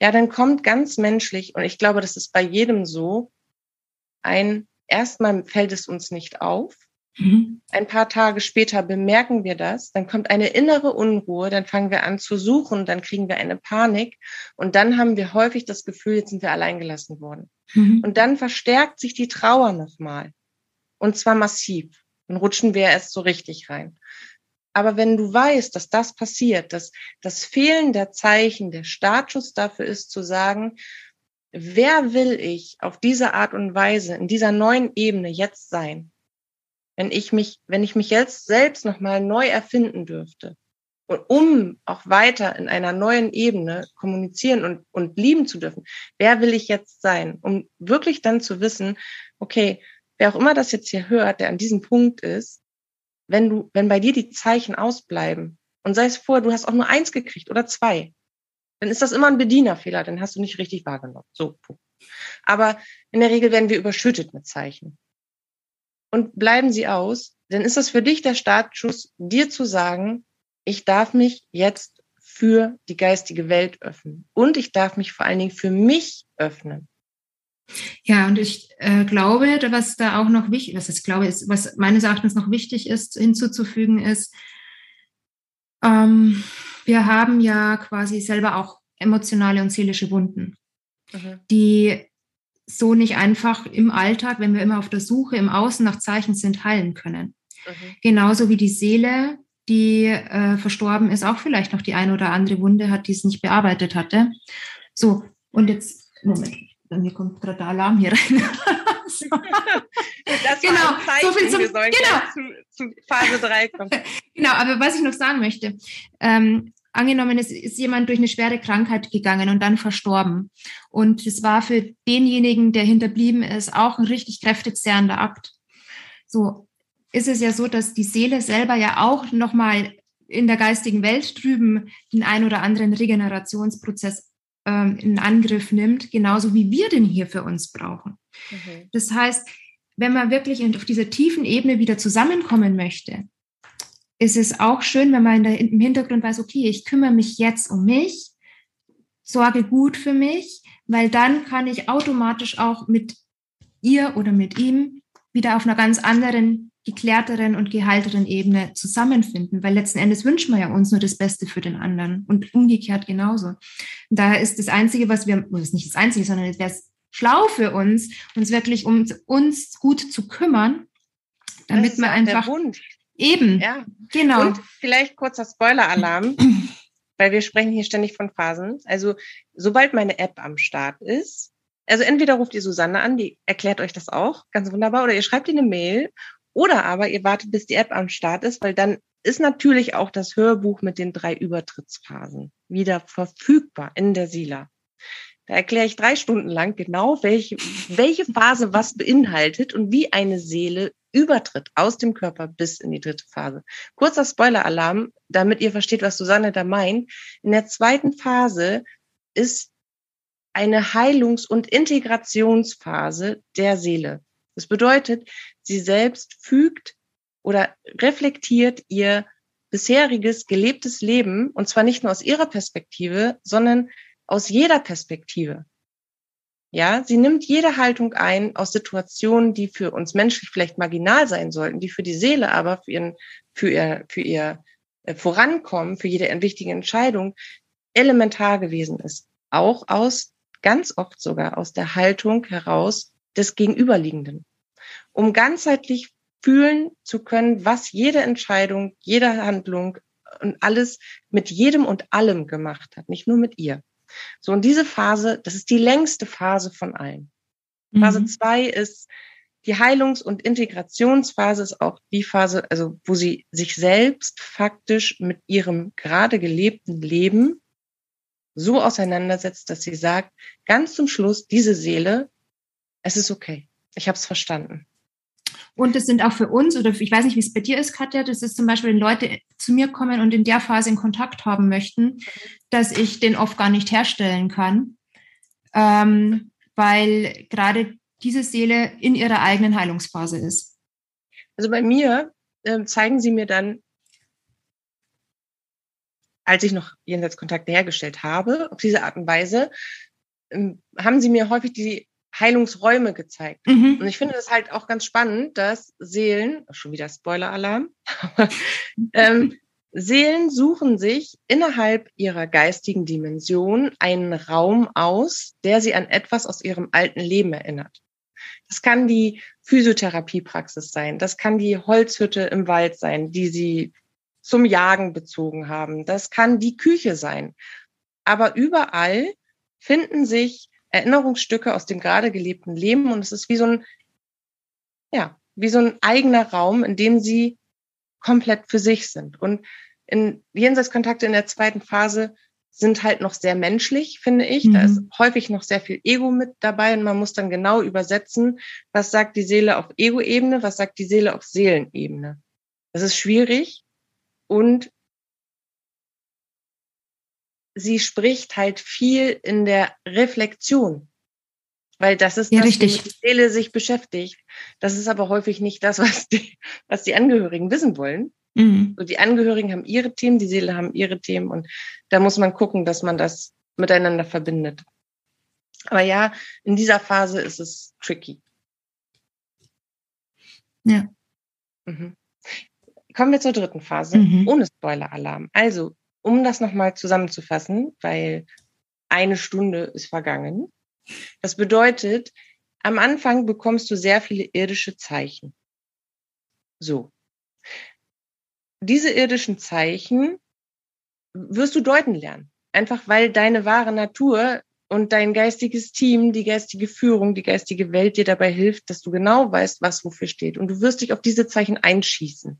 Ja, dann kommt ganz menschlich, und ich glaube, das ist bei jedem so, ein, erstmal fällt es uns nicht auf. Mhm. Ein paar Tage später bemerken wir das, dann kommt eine innere Unruhe, dann fangen wir an zu suchen, dann kriegen wir eine Panik und dann haben wir häufig das Gefühl, jetzt sind wir alleingelassen worden. Mhm. Und dann verstärkt sich die Trauer nochmal. Und zwar massiv. Dann rutschen wir erst so richtig rein. Aber wenn du weißt, dass das passiert, dass das Fehlen der Zeichen der Startschuss dafür ist, zu sagen, wer will ich auf diese Art und Weise in dieser neuen Ebene jetzt sein? Wenn ich mich, wenn ich mich jetzt selbst nochmal neu erfinden dürfte, und um auch weiter in einer neuen Ebene kommunizieren und, und lieben zu dürfen, wer will ich jetzt sein? Um wirklich dann zu wissen, okay, wer auch immer das jetzt hier hört, der an diesem Punkt ist, wenn du, wenn bei dir die Zeichen ausbleiben und sei es vor, du hast auch nur eins gekriegt oder zwei, dann ist das immer ein Bedienerfehler, dann hast du nicht richtig wahrgenommen. So, Aber in der Regel werden wir überschüttet mit Zeichen. Und bleiben sie aus, dann ist das für dich der Startschuss, dir zu sagen, ich darf mich jetzt für die geistige Welt öffnen. Und ich darf mich vor allen Dingen für mich öffnen. Ja, und ich äh, glaube, was da auch noch wichtig, was ich glaube, ist, was meines Erachtens noch wichtig ist, hinzuzufügen, ist, ähm, wir haben ja quasi selber auch emotionale und seelische Wunden, mhm. die so nicht einfach im Alltag, wenn wir immer auf der Suche im Außen nach Zeichen sind, heilen können. Mhm. Genauso wie die Seele, die äh, verstorben ist, auch vielleicht noch die eine oder andere Wunde hat, die es nicht bearbeitet hatte. So, und jetzt, Moment, bei mir kommt gerade der Alarm hier rein. *laughs* so. genau, so viel zum, genau. Zu, zu, Phase 3 kommen. *laughs* Genau, aber was ich noch sagen möchte, ähm, angenommen, es ist jemand durch eine schwere Krankheit gegangen und dann verstorben. Und es war für denjenigen, der hinterblieben ist, auch ein richtig kräftezehrender Akt. So ist es ja so, dass die Seele selber ja auch nochmal in der geistigen Welt drüben den ein oder anderen Regenerationsprozess ähm, in Angriff nimmt, genauso wie wir den hier für uns brauchen. Mhm. Das heißt, wenn man wirklich auf dieser tiefen Ebene wieder zusammenkommen möchte, ist es auch schön, wenn man im Hintergrund weiß, okay, ich kümmere mich jetzt um mich, sorge gut für mich, weil dann kann ich automatisch auch mit ihr oder mit ihm wieder auf einer ganz anderen, geklärteren und gehalteren Ebene zusammenfinden, weil letzten Endes wünschen wir ja uns nur das Beste für den anderen und umgekehrt genauso. daher ist das Einzige, was wir, das ist nicht das Einzige, sondern es wäre schlau für uns, uns wirklich um uns gut zu kümmern, damit man einfach Eben. Ja. Genau. Und vielleicht kurzer Spoiler-Alarm, *clears throat* weil wir sprechen hier ständig von Phasen. Also, sobald meine App am Start ist, also entweder ruft ihr Susanne an, die erklärt euch das auch, ganz wunderbar, oder ihr schreibt ihr eine Mail, oder aber ihr wartet, bis die App am Start ist, weil dann ist natürlich auch das Hörbuch mit den drei Übertrittsphasen wieder verfügbar in der Sila. Da erkläre ich drei Stunden lang genau, welche, welche Phase was beinhaltet und wie eine Seele übertritt aus dem Körper bis in die dritte Phase. Kurzer Spoiler-Alarm, damit ihr versteht, was Susanne da meint. In der zweiten Phase ist eine Heilungs- und Integrationsphase der Seele. Das bedeutet, sie selbst fügt oder reflektiert ihr bisheriges gelebtes Leben, und zwar nicht nur aus ihrer Perspektive, sondern aus jeder Perspektive. Ja, sie nimmt jede Haltung ein aus Situationen, die für uns menschlich vielleicht marginal sein sollten, die für die Seele aber für ihren, für ihr, für ihr äh, Vorankommen, für jede wichtige Entscheidung elementar gewesen ist. Auch aus, ganz oft sogar aus der Haltung heraus des Gegenüberliegenden. Um ganzheitlich fühlen zu können, was jede Entscheidung, jede Handlung und alles mit jedem und allem gemacht hat, nicht nur mit ihr. So, und diese Phase, das ist die längste Phase von allen. Mhm. Phase zwei ist die Heilungs- und Integrationsphase ist auch die Phase, also wo sie sich selbst faktisch mit ihrem gerade gelebten Leben so auseinandersetzt, dass sie sagt, ganz zum Schluss, diese Seele, es ist okay. Ich habe es verstanden. Und das sind auch für uns, oder ich weiß nicht, wie es bei dir ist, Katja, das ist zum Beispiel, wenn Leute zu mir kommen und in der Phase in Kontakt haben möchten, dass ich den oft gar nicht herstellen kann, ähm, weil gerade diese Seele in ihrer eigenen Heilungsphase ist. Also bei mir äh, zeigen sie mir dann, als ich noch Jenseitskontakte hergestellt habe, auf diese Art und Weise, äh, haben sie mir häufig die Heilungsräume gezeigt. Mhm. Und ich finde das halt auch ganz spannend, dass Seelen, schon wieder Spoiler-Alarm, *laughs* ähm, Seelen suchen sich innerhalb ihrer geistigen Dimension einen Raum aus, der sie an etwas aus ihrem alten Leben erinnert. Das kann die Physiotherapiepraxis sein, das kann die Holzhütte im Wald sein, die sie zum Jagen bezogen haben, das kann die Küche sein. Aber überall finden sich Erinnerungsstücke aus dem gerade gelebten Leben und es ist wie so ein, ja, wie so ein eigener Raum, in dem sie komplett für sich sind. Und in Jenseitskontakte in der zweiten Phase sind halt noch sehr menschlich, finde ich. Mhm. Da ist häufig noch sehr viel Ego mit dabei und man muss dann genau übersetzen, was sagt die Seele auf Ego-Ebene, was sagt die Seele auf Seelenebene. Das ist schwierig und sie spricht halt viel in der Reflexion. Weil das ist Ja, das, richtig. die Seele sich beschäftigt. Das ist aber häufig nicht das, *laughs* was die, was die Angehörigen wissen wollen. Mhm. So, die Angehörigen haben ihre Themen, die Seele haben ihre Themen und da muss man gucken, dass man das miteinander verbindet. Aber ja, in dieser Phase ist es tricky. Ja. Mhm. Kommen wir zur dritten Phase, Mhm. ohne Spoiler-Alarm. Also, um das nochmal zusammenzufassen, weil eine Stunde ist vergangen. Das bedeutet, am Anfang bekommst du sehr viele irdische Zeichen. So. Diese irdischen Zeichen wirst du deuten lernen. Einfach weil deine wahre Natur und dein geistiges Team, die geistige Führung, die geistige Welt dir dabei hilft, dass du genau weißt, was wofür steht. Und du wirst dich auf diese Zeichen einschießen.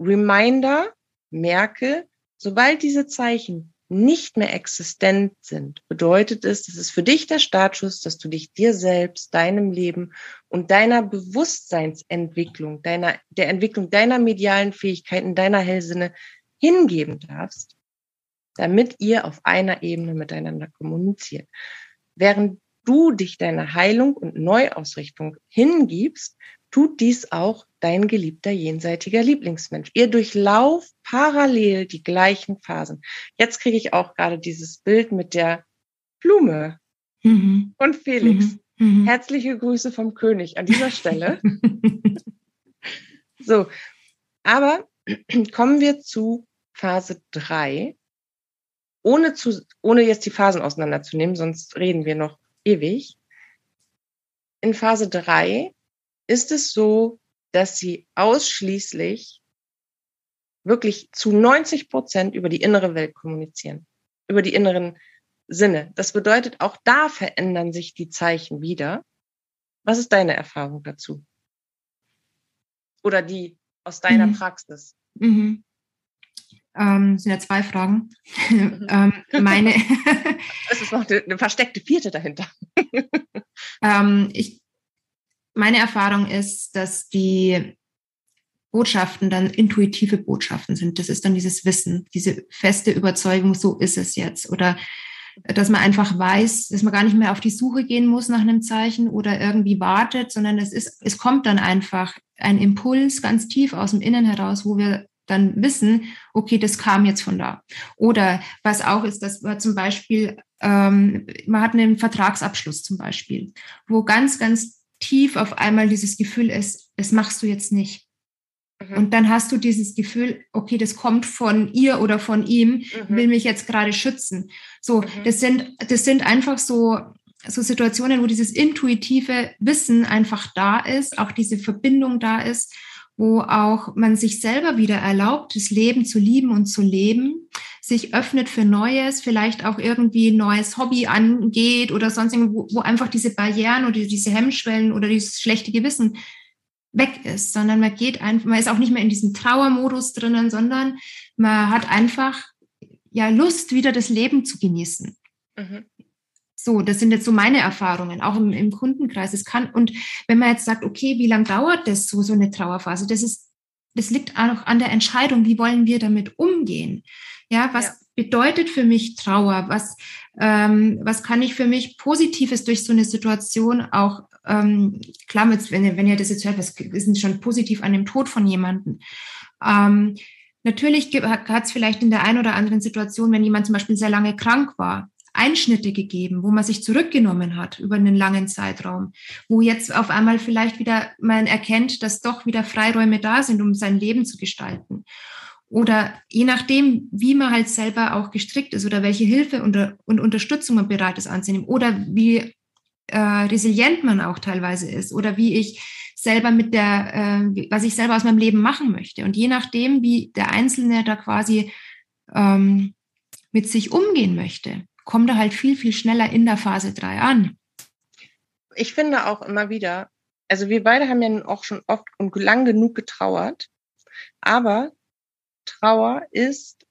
Reminder, merke, sobald diese Zeichen nicht mehr existent sind, bedeutet es, das ist für dich der Startschuss, dass du dich dir selbst, deinem Leben und deiner Bewusstseinsentwicklung, deiner, der Entwicklung deiner medialen Fähigkeiten, deiner Hellsinne hingeben darfst, damit ihr auf einer Ebene miteinander kommuniziert. Während du dich deiner Heilung und Neuausrichtung hingibst, tut dies auch dein geliebter jenseitiger Lieblingsmensch. Ihr durchlauft parallel die gleichen Phasen. Jetzt kriege ich auch gerade dieses Bild mit der Blume Mhm. von Felix. Mhm. Herzliche Grüße vom König an dieser Stelle. *laughs* So, aber kommen wir zu Phase drei, ohne, zu, ohne jetzt die Phasen auseinanderzunehmen, sonst reden wir noch ewig. In Phase drei ist es so, dass sie ausschließlich wirklich zu 90 Prozent über die innere Welt kommunizieren, über die inneren Sinne. Das bedeutet, auch da verändern sich die Zeichen wieder. Was ist deine Erfahrung dazu? Oder die aus deiner Mhm. Praxis? Mhm. Ähm, sind ja zwei Fragen. *laughs* ähm, meine, *laughs* Es ist noch eine, eine versteckte vierte dahinter. *laughs* ähm, ich, meine Erfahrung ist, dass die Botschaften dann intuitive Botschaften sind. Das ist dann dieses Wissen, diese feste Überzeugung, so ist es jetzt. Oder dass man einfach weiß, dass man gar nicht mehr auf die Suche gehen muss nach einem Zeichen oder irgendwie wartet, sondern es ist, es kommt dann einfach ein Impuls ganz tief aus dem Innen heraus, wo wir dann wissen, okay, das kam jetzt von da. Oder was auch ist, dass wir zum Beispiel, ähm, man hat einen Vertragsabschluss zum Beispiel, wo ganz, ganz tief auf einmal dieses Gefühl ist, das machst du jetzt nicht. Mhm. Und dann hast du dieses Gefühl, okay, das kommt von ihr oder von ihm, Mhm. will mich jetzt gerade schützen. So, Mhm. das sind, das sind einfach so, so Situationen, wo dieses intuitive Wissen einfach da ist, auch diese Verbindung da ist, wo auch man sich selber wieder erlaubt, das Leben zu lieben und zu leben, sich öffnet für Neues, vielleicht auch irgendwie ein neues Hobby angeht oder sonst irgendwo, wo einfach diese Barrieren oder diese Hemmschwellen oder dieses schlechte Gewissen weg ist, sondern man geht einfach, man ist auch nicht mehr in diesem Trauermodus drinnen, sondern man hat einfach ja Lust, wieder das Leben zu genießen. Mhm. So, das sind jetzt so meine Erfahrungen, auch im, im Kundenkreis. Es kann, und wenn man jetzt sagt, okay, wie lange dauert das so, so eine Trauerphase? Das ist, das liegt auch an der Entscheidung, wie wollen wir damit umgehen? Ja, was Ja. bedeutet für mich Trauer? Was, ähm, was kann ich für mich Positives durch so eine Situation auch, ähm, klar, jetzt, wenn, ihr- wenn ihr das jetzt hört, was ist denn schon positiv an dem Tod von jemandem? Ähm, natürlich hat es vielleicht in der einen oder anderen Situation, wenn jemand zum Beispiel sehr lange krank war, Einschnitte gegeben, wo man sich zurückgenommen hat über einen langen Zeitraum, wo jetzt auf einmal vielleicht wieder man erkennt, dass doch wieder Freiräume da sind, um sein Leben zu gestalten. Oder je nachdem, wie man halt selber auch gestrickt ist oder welche Hilfe und, Unterstützung man bereit ist anzunehmen oder wie äh, resilient man auch teilweise ist oder wie ich selber mit der, äh, was ich selber aus meinem Leben machen möchte. Und je nachdem, wie der Einzelne da quasi ähm, mit sich umgehen möchte, kommt er halt viel, viel schneller in der Phase 3 an. Ich finde auch immer wieder, also wir beide haben ja auch schon oft und lang genug getrauert, aber Trauer ist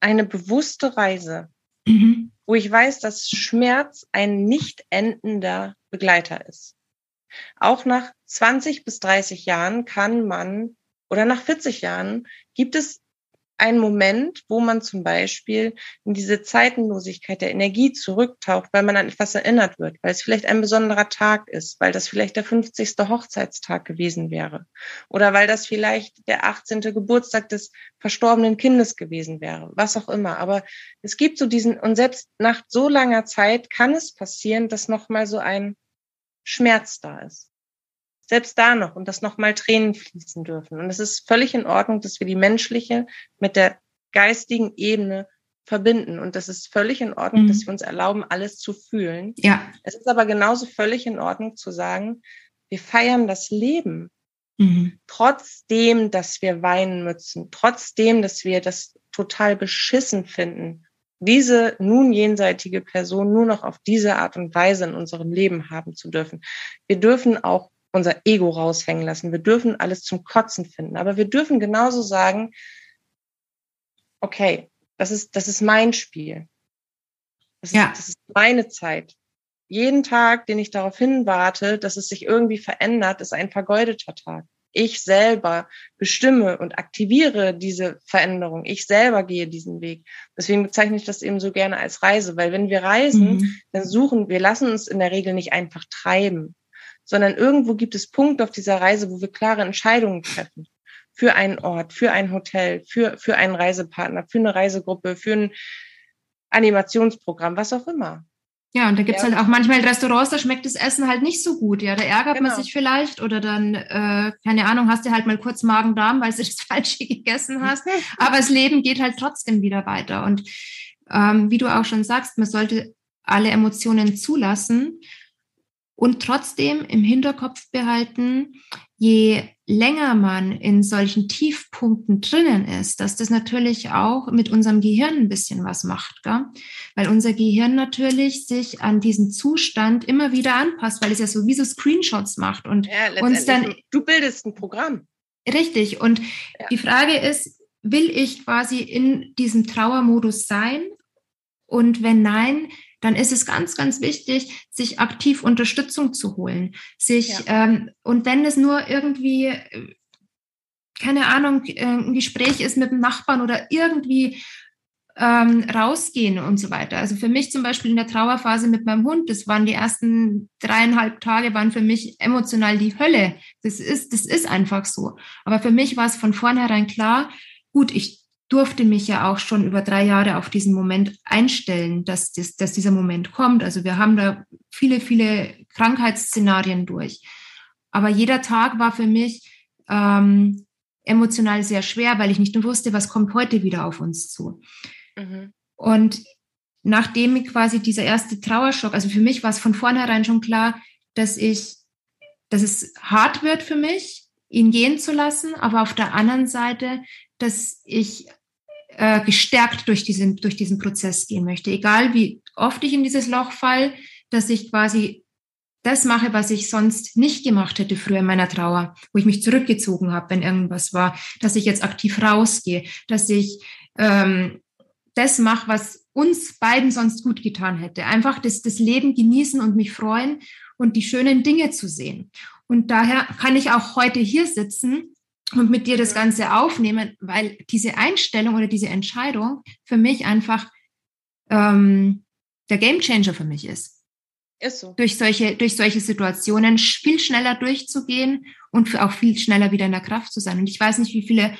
eine bewusste Reise, Mhm. wo ich weiß, dass Schmerz ein nicht endender Begleiter ist. Auch nach 20 bis 30 Jahren kann man oder nach 40 Jahren gibt es ein Moment, wo man zum Beispiel in diese Zeitenlosigkeit der Energie zurücktaucht, weil man an etwas erinnert wird, weil es vielleicht ein besonderer Tag ist, weil das vielleicht der 50. Hochzeitstag gewesen wäre oder weil das vielleicht der 18. Geburtstag des verstorbenen Kindes gewesen wäre, was auch immer. Aber es gibt so diesen, und selbst nach so langer Zeit kann es passieren, dass nochmal so ein Schmerz da ist selbst da noch und dass nochmal Tränen fließen dürfen. Und es ist völlig in Ordnung, dass wir die menschliche mit der geistigen Ebene verbinden. Und das ist völlig in Ordnung, mhm. dass wir uns erlauben, alles zu fühlen. Ja. Es ist aber genauso völlig in Ordnung zu sagen, wir feiern das Leben. Mhm. Trotzdem, dass wir weinen müssen, trotzdem, dass wir das total beschissen finden, diese nun jenseitige Person nur noch auf diese Art und Weise in unserem Leben haben zu dürfen. Wir dürfen auch unser Ego raushängen lassen. Wir dürfen alles zum Kotzen finden. Aber wir dürfen genauso sagen, okay, das ist, das ist mein Spiel. Das, ja. ist, das ist meine Zeit. Jeden Tag, den ich darauf hinwarte, dass es sich irgendwie verändert, ist ein vergeudeter Tag. Ich selber bestimme und aktiviere diese Veränderung. Ich selber gehe diesen Weg. Deswegen bezeichne ich das eben so gerne als Reise, weil wenn wir reisen, mhm. dann suchen, wir lassen uns in der Regel nicht einfach treiben sondern irgendwo gibt es Punkte auf dieser Reise, wo wir klare Entscheidungen treffen. Für einen Ort, für ein Hotel, für, für einen Reisepartner, für eine Reisegruppe, für ein Animationsprogramm, was auch immer. Ja, und da gibt's ja. halt auch manchmal Restaurants, da schmeckt das Essen halt nicht so gut. Ja, da ärgert genau. man sich vielleicht oder dann, äh, keine Ahnung, hast du halt mal kurz Magen-Darm, weil du das *laughs* Falsche gegessen hast. *laughs* Aber das Leben geht halt trotzdem wieder weiter. Und ähm, wie du auch schon sagst, man sollte alle Emotionen zulassen und trotzdem im Hinterkopf behalten, je länger man in solchen Tiefpunkten drinnen ist, dass das natürlich auch mit unserem Gehirn ein bisschen was macht, gell? weil unser Gehirn natürlich sich an diesen Zustand immer wieder anpasst, weil es ja sowieso Screenshots macht und ja, uns dann. Du bildest ein Programm. Richtig. Und ja. die Frage ist, will ich quasi in diesem Trauermodus sein? Und wenn nein, dann ist es ganz, ganz wichtig, sich aktiv Unterstützung zu holen. Sich, ja. ähm, und wenn es nur irgendwie, äh, keine Ahnung, äh, ein Gespräch ist mit dem Nachbarn oder irgendwie ähm, rausgehen und so weiter. Also für mich zum Beispiel in der Trauerphase mit meinem Hund, das waren die ersten dreieinhalb Tage, waren für mich emotional die Hölle. Das ist, das ist einfach so. Aber für mich war es von vornherein klar, gut, ich durfte mich ja auch schon über drei Jahre auf diesen Moment einstellen, dass, das, dass dieser Moment kommt. Also wir haben da viele, viele Krankheitsszenarien durch. Aber jeder Tag war für mich ähm, emotional sehr schwer, weil ich nicht wusste, was kommt heute wieder auf uns zu. Mhm. Und nachdem quasi dieser erste Trauerschock, also für mich war es von vornherein schon klar, dass ich, dass es hart wird für mich, ihn gehen zu lassen, aber auf der anderen Seite, dass ich äh, gestärkt durch diesen, durch diesen Prozess gehen möchte. Egal wie oft ich in dieses Loch fall, dass ich quasi das mache, was ich sonst nicht gemacht hätte früher in meiner Trauer, wo ich mich zurückgezogen habe, wenn irgendwas war, dass ich jetzt aktiv rausgehe, dass ich ähm, das mache, was uns beiden sonst gut getan hätte. Einfach das, das Leben genießen und mich freuen und die schönen Dinge zu sehen. Und daher kann ich auch heute hier sitzen und mit dir das Ganze aufnehmen, weil diese Einstellung oder diese Entscheidung für mich einfach ähm, der Gamechanger für mich ist. Ist so. Durch solche, durch solche Situationen viel schneller durchzugehen und auch viel schneller wieder in der Kraft zu sein. Und ich weiß nicht, wie viele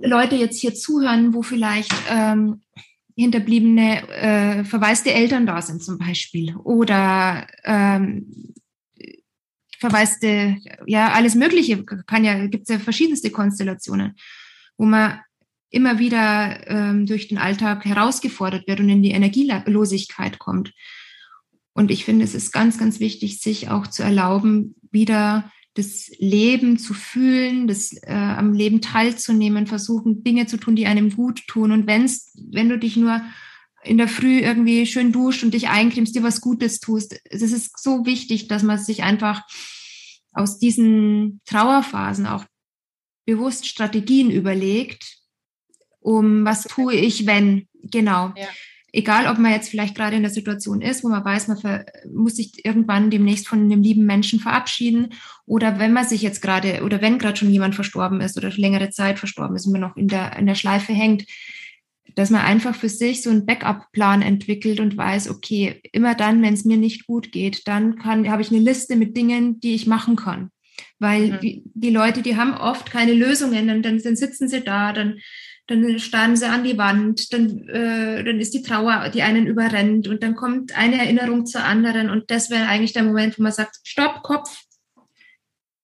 Leute jetzt hier zuhören, wo vielleicht ähm, hinterbliebene, äh, verwaiste Eltern da sind zum Beispiel oder ähm, verwaiste, ja, alles Mögliche kann ja, gibt es ja verschiedenste Konstellationen, wo man immer wieder ähm, durch den Alltag herausgefordert wird und in die Energielosigkeit kommt. Und ich finde, es ist ganz, ganz wichtig, sich auch zu erlauben, wieder das Leben zu fühlen, das äh, am Leben teilzunehmen, versuchen, Dinge zu tun, die einem gut tun. Und wenn's, wenn du dich nur in der Früh irgendwie schön duscht und dich eincremst, dir was Gutes tust. Es ist so wichtig, dass man sich einfach aus diesen Trauerphasen auch bewusst Strategien überlegt, um was tue ich, wenn, genau. Ja. egal ob man jetzt vielleicht gerade in der Situation ist, wo man weiß, man muss sich irgendwann demnächst von einem lieben Menschen verabschieden oder wenn man sich jetzt gerade oder wenn gerade schon jemand verstorben ist oder längere Zeit verstorben ist und man noch in der, in der Schleife hängt, dass man einfach für sich so einen Backup-Plan entwickelt und weiß, okay, immer dann, wenn es mir nicht gut geht, dann kann, habe ich eine Liste mit Dingen, die ich machen kann. Weil mhm. die, die Leute, die haben oft keine Lösungen, dann, dann, dann sitzen sie da, dann dann starren sie an die Wand, dann, äh, dann ist die Trauer, die einen überrennt und dann kommt eine Erinnerung zur anderen und das wäre eigentlich der Moment, wo man sagt, stopp, Kopf,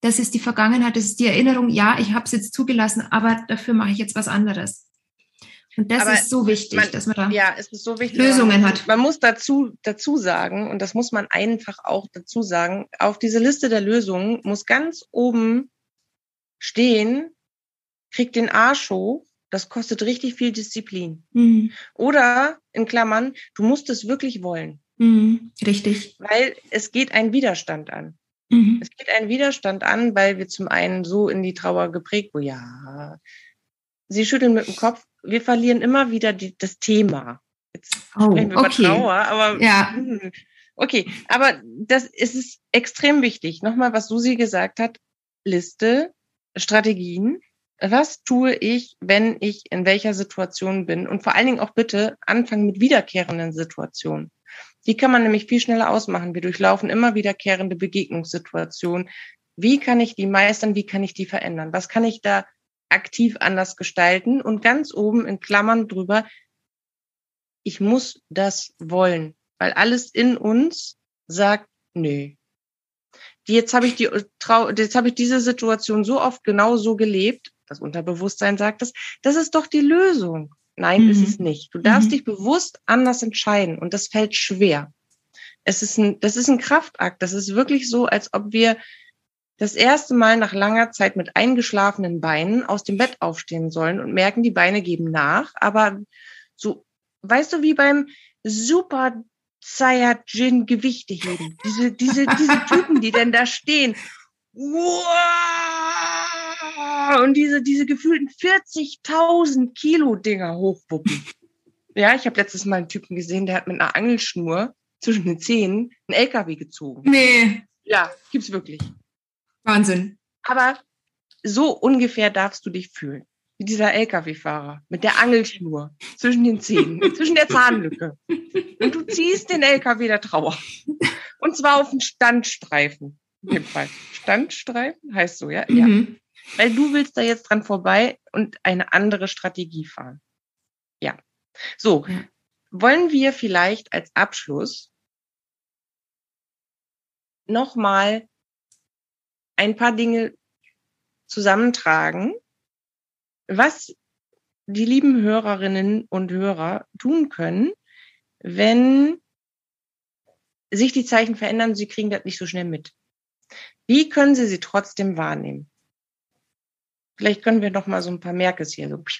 das ist die Vergangenheit, das ist die Erinnerung, ja, ich habe es jetzt zugelassen, aber dafür mache ich jetzt was anderes. Und das aber ist so wichtig, man, dass man da ja, es ist so wichtig, Lösungen hat. Man muss dazu, dazu sagen, und das muss man einfach auch dazu sagen, auf diese Liste der Lösungen muss ganz oben stehen, kriegt den Arsch hoch das kostet richtig viel Disziplin. Mhm. Oder in Klammern, du musst es wirklich wollen. Mhm. Richtig. Weil es geht ein Widerstand an. Mhm. Es geht ein Widerstand an, weil wir zum einen so in die Trauer geprägt, oh ja, sie schütteln mit dem Kopf, wir verlieren immer wieder die, das Thema. Jetzt oh, sprechen wir okay. über Trauer, aber ja. Hm, okay, aber das ist es extrem wichtig. Nochmal, was Susi gesagt hat, Liste, Strategien, was tue ich, wenn ich in welcher Situation bin? Und vor allen Dingen auch bitte anfangen mit wiederkehrenden Situationen. Die kann man nämlich viel schneller ausmachen. Wir durchlaufen immer wiederkehrende Begegnungssituationen. Wie kann ich die meistern? Wie kann ich die verändern? Was kann ich da aktiv anders gestalten? Und ganz oben in Klammern drüber, ich muss das wollen, weil alles in uns sagt, nö. Jetzt habe ich die jetzt habe ich diese Situation so oft genau so gelebt das Unterbewusstsein sagt es, das ist doch die Lösung. Nein, mhm. ist es nicht. Du darfst mhm. dich bewusst anders entscheiden und das fällt schwer. Es ist ein, das ist ein Kraftakt. Das ist wirklich so, als ob wir das erste Mal nach langer Zeit mit eingeschlafenen Beinen aus dem Bett aufstehen sollen und merken, die Beine geben nach. Aber so, weißt du, wie beim Super Saiyajin Gewichte heben. Diese, diese, diese *laughs* Typen, die denn da stehen. Wow! und diese, diese gefühlten 40.000 Kilo Dinger hochwuppen. *laughs* ja, ich habe letztes Mal einen Typen gesehen, der hat mit einer Angelschnur zwischen den Zähnen einen LKW gezogen. Nee. Ja, gibt's wirklich. Wahnsinn. Aber so ungefähr darfst du dich fühlen. Wie dieser LKW-Fahrer mit der Angelschnur zwischen den Zähnen, *laughs* zwischen der Zahnlücke. Und du ziehst den LKW der Trauer. Und zwar auf den Standstreifen. In dem Fall. Standstreifen heißt so, ja? Mhm. Ja. Weil du willst da jetzt dran vorbei und eine andere Strategie fahren. Ja. So, ja. wollen wir vielleicht als Abschluss nochmal ein paar Dinge zusammentragen, was die lieben Hörerinnen und Hörer tun können, wenn sich die Zeichen verändern, sie kriegen das nicht so schnell mit. Wie können sie sie trotzdem wahrnehmen? Vielleicht können wir noch mal so ein paar Merkes hier so. *laughs*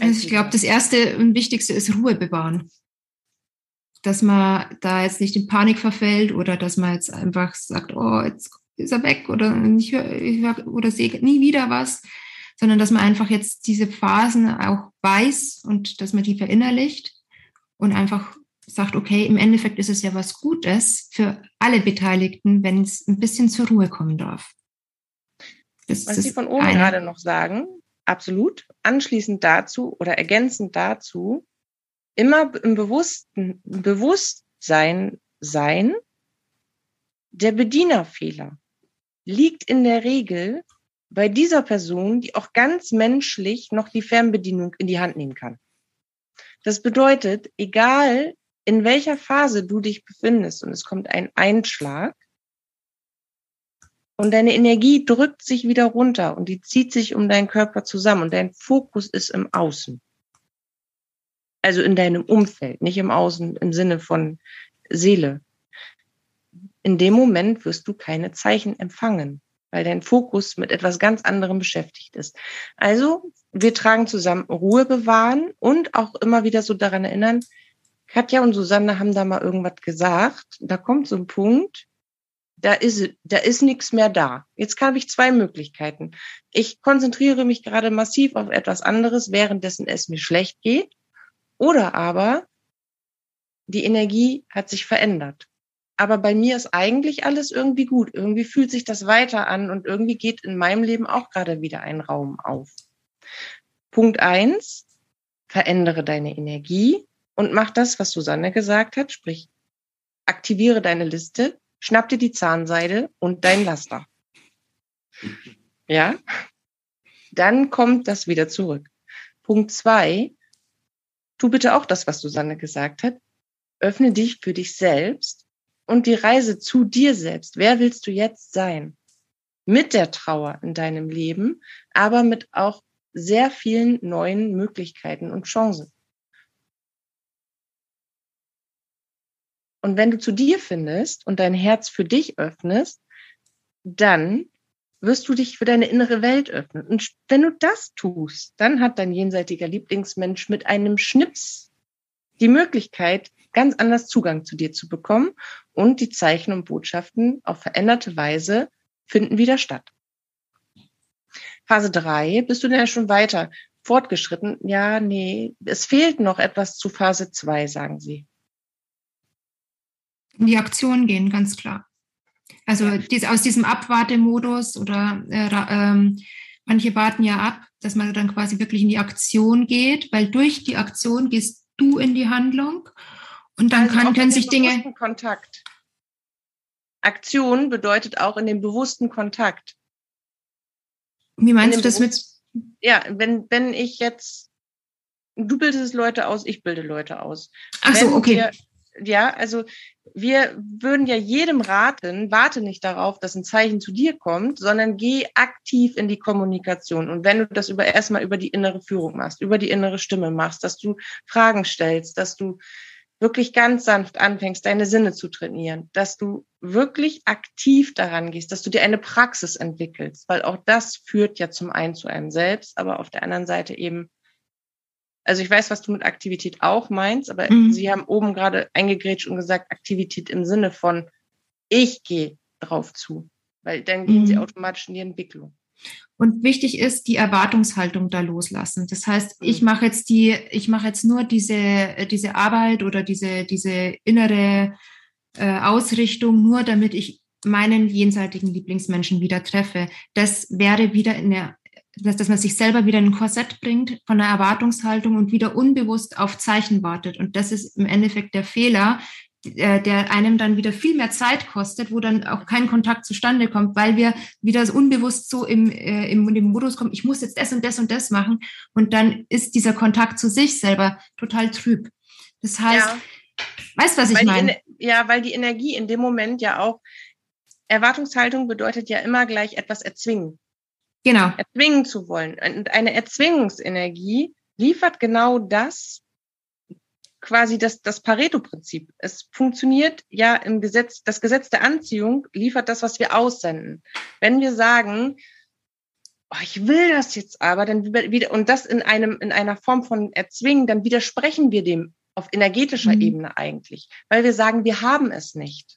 Also ich glaube, das erste und wichtigste ist Ruhe bewahren. Dass man da jetzt nicht in Panik verfällt oder dass man jetzt einfach sagt, oh, jetzt ist er weg oder ich hör, ich hör, oder sehe nie wieder was, sondern dass man einfach jetzt diese Phasen auch weiß und dass man die verinnerlicht und einfach sagt, okay, im Endeffekt ist es ja was Gutes für alle Beteiligten, wenn es ein bisschen zur Ruhe kommen darf. Das Was Sie von oben eine. gerade noch sagen, absolut. Anschließend dazu oder ergänzend dazu, immer im bewussten Bewusstsein sein, der Bedienerfehler liegt in der Regel bei dieser Person, die auch ganz menschlich noch die Fernbedienung in die Hand nehmen kann. Das bedeutet, egal in welcher Phase du dich befindest und es kommt ein Einschlag, und deine Energie drückt sich wieder runter und die zieht sich um deinen Körper zusammen und dein Fokus ist im Außen. Also in deinem Umfeld, nicht im Außen im Sinne von Seele. In dem Moment wirst du keine Zeichen empfangen, weil dein Fokus mit etwas ganz anderem beschäftigt ist. Also wir tragen zusammen Ruhe bewahren und auch immer wieder so daran erinnern, Katja und Susanne haben da mal irgendwas gesagt. Da kommt so ein Punkt, da ist, da ist nichts mehr da. Jetzt habe ich zwei Möglichkeiten. Ich konzentriere mich gerade massiv auf etwas anderes, währenddessen es mir schlecht geht. Oder aber die Energie hat sich verändert. Aber bei mir ist eigentlich alles irgendwie gut. Irgendwie fühlt sich das weiter an und irgendwie geht in meinem Leben auch gerade wieder ein Raum auf. Punkt eins, verändere deine Energie und mach das, was Susanne gesagt hat, sprich, aktiviere deine Liste, schnapp dir die Zahnseide und dein Laster. Ja? Dann kommt das wieder zurück. Punkt zwei, tu bitte auch das, was Susanne gesagt hat. Öffne dich für dich selbst und die Reise zu dir selbst. Wer willst du jetzt sein? Mit der Trauer in deinem Leben, aber mit auch sehr vielen neuen Möglichkeiten und Chancen. Und wenn du zu dir findest und dein Herz für dich öffnest, dann wirst du dich für deine innere Welt öffnen. Und wenn du das tust, dann hat dein jenseitiger Lieblingsmensch mit einem Schnips die Möglichkeit, ganz anders Zugang zu dir zu bekommen und die Zeichen und Botschaften auf veränderte Weise finden wieder statt. Phase drei bist du denn ja schon weiter fortgeschritten? Ja, nee, es fehlt noch etwas zu Phase zwei, sagen sie. In die Aktion gehen, ganz klar. Also dies, aus diesem Abwartemodus oder äh, ähm, manche warten ja ab, dass man dann quasi wirklich in die Aktion geht, weil durch die Aktion gehst du in die Handlung und dann also können sich Dinge. Kontakt. Aktion bedeutet auch in dem bewussten Kontakt. Wie meinst du das mit? Ja, wenn, wenn ich jetzt, du bildest Leute aus, ich bilde Leute aus. Ach so, okay. Wir, ja, also wir würden ja jedem raten, warte nicht darauf, dass ein Zeichen zu dir kommt, sondern geh aktiv in die Kommunikation. Und wenn du das über erstmal über die innere Führung machst, über die innere Stimme machst, dass du Fragen stellst, dass du wirklich ganz sanft anfängst, deine Sinne zu trainieren, dass du wirklich aktiv daran gehst, dass du dir eine Praxis entwickelst, weil auch das führt ja zum einen zu einem selbst, aber auf der anderen Seite eben, also ich weiß, was du mit Aktivität auch meinst, aber mhm. Sie haben oben gerade eingegrätscht und gesagt, Aktivität im Sinne von, ich gehe drauf zu, weil dann gehen mhm. Sie automatisch in die Entwicklung. Und wichtig ist, die Erwartungshaltung da loslassen. Das heißt, ich mhm. mache jetzt die, ich mache jetzt nur diese, diese Arbeit oder diese, diese innere äh, Ausrichtung nur, damit ich meinen jenseitigen Lieblingsmenschen wieder treffe. Das wäre wieder in der, dass, dass man sich selber wieder in ein Korsett bringt von einer Erwartungshaltung und wieder unbewusst auf Zeichen wartet. Und das ist im Endeffekt der Fehler, der einem dann wieder viel mehr Zeit kostet, wo dann auch kein Kontakt zustande kommt, weil wir wieder so unbewusst so im, äh, im, im Modus kommen, ich muss jetzt das und das und das machen und dann ist dieser Kontakt zu sich selber total trüb. Das heißt, ja. weißt was ich meine? Ja, weil die Energie in dem Moment ja auch, Erwartungshaltung bedeutet ja immer gleich etwas erzwingen. Genau. Erzwingen zu wollen. Und eine Erzwingungsenergie liefert genau das, quasi das, das Pareto-Prinzip. Es funktioniert ja im Gesetz, das Gesetz der Anziehung liefert das, was wir aussenden. Wenn wir sagen, oh, ich will das jetzt aber, dann wieder, und das in einem, in einer Form von Erzwingen, dann widersprechen wir dem auf energetischer mhm. Ebene eigentlich, weil wir sagen, wir haben es nicht.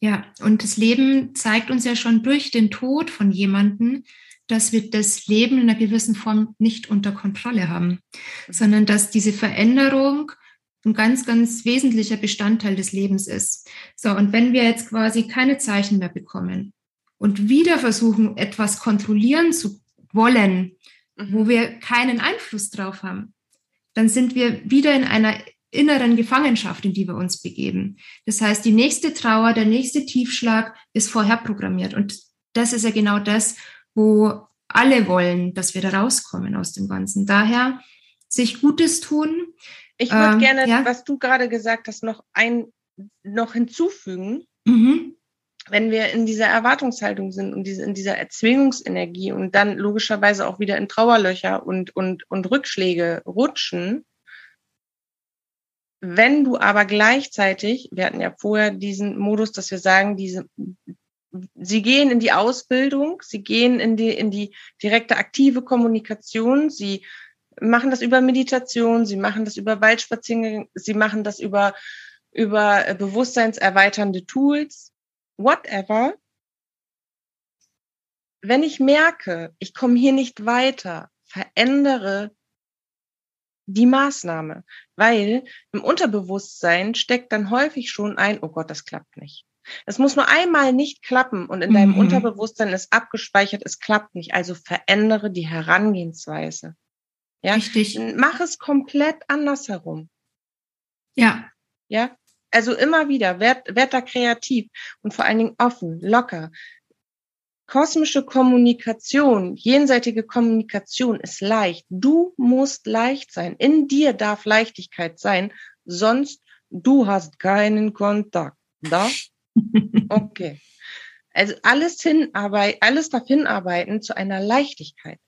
Ja, und das Leben zeigt uns ja schon durch den Tod von jemanden, dass wir das Leben in einer gewissen Form nicht unter Kontrolle haben, mhm. sondern dass diese Veränderung ein ganz, ganz wesentlicher Bestandteil des Lebens ist. So, und wenn wir jetzt quasi keine Zeichen mehr bekommen und wieder versuchen, etwas kontrollieren zu wollen, mhm. wo wir keinen Einfluss drauf haben, dann sind wir wieder in einer inneren Gefangenschaft, in die wir uns begeben. Das heißt, die nächste Trauer, der nächste Tiefschlag ist vorher programmiert. Und das ist ja genau das, wo alle wollen, dass wir da rauskommen aus dem Ganzen. Daher sich Gutes tun, ich würde ähm, gerne, ja? was du gerade gesagt hast, noch ein, noch hinzufügen. Mhm. Wenn wir in dieser Erwartungshaltung sind und diese, in dieser Erzwingungsenergie und dann logischerweise auch wieder in Trauerlöcher und, und, und Rückschläge rutschen, wenn du aber gleichzeitig, wir hatten ja vorher diesen Modus, dass wir sagen, diese, sie gehen in die Ausbildung, sie gehen in die, in die direkte aktive Kommunikation, sie machen das über Meditation, sie machen das über Waldspaziergänge, sie machen das über, über äh, bewusstseinserweiternde Tools, whatever. Wenn ich merke, ich komme hier nicht weiter, verändere die Maßnahme, weil im Unterbewusstsein steckt dann häufig schon ein, oh Gott, das klappt nicht. Es muss nur einmal nicht klappen und in deinem mhm. Unterbewusstsein ist abgespeichert, es klappt nicht. Also verändere die Herangehensweise. Ja, Richtig. Mach es komplett andersherum. Ja. Ja. Also immer wieder, werd, werd da kreativ und vor allen Dingen offen, locker. Kosmische Kommunikation, jenseitige Kommunikation ist leicht. Du musst leicht sein. In dir darf Leichtigkeit sein, sonst du hast keinen Kontakt. Da? *laughs* Okay. Also alles hinarbeiten, alles darf hinarbeiten zu einer Leichtigkeit.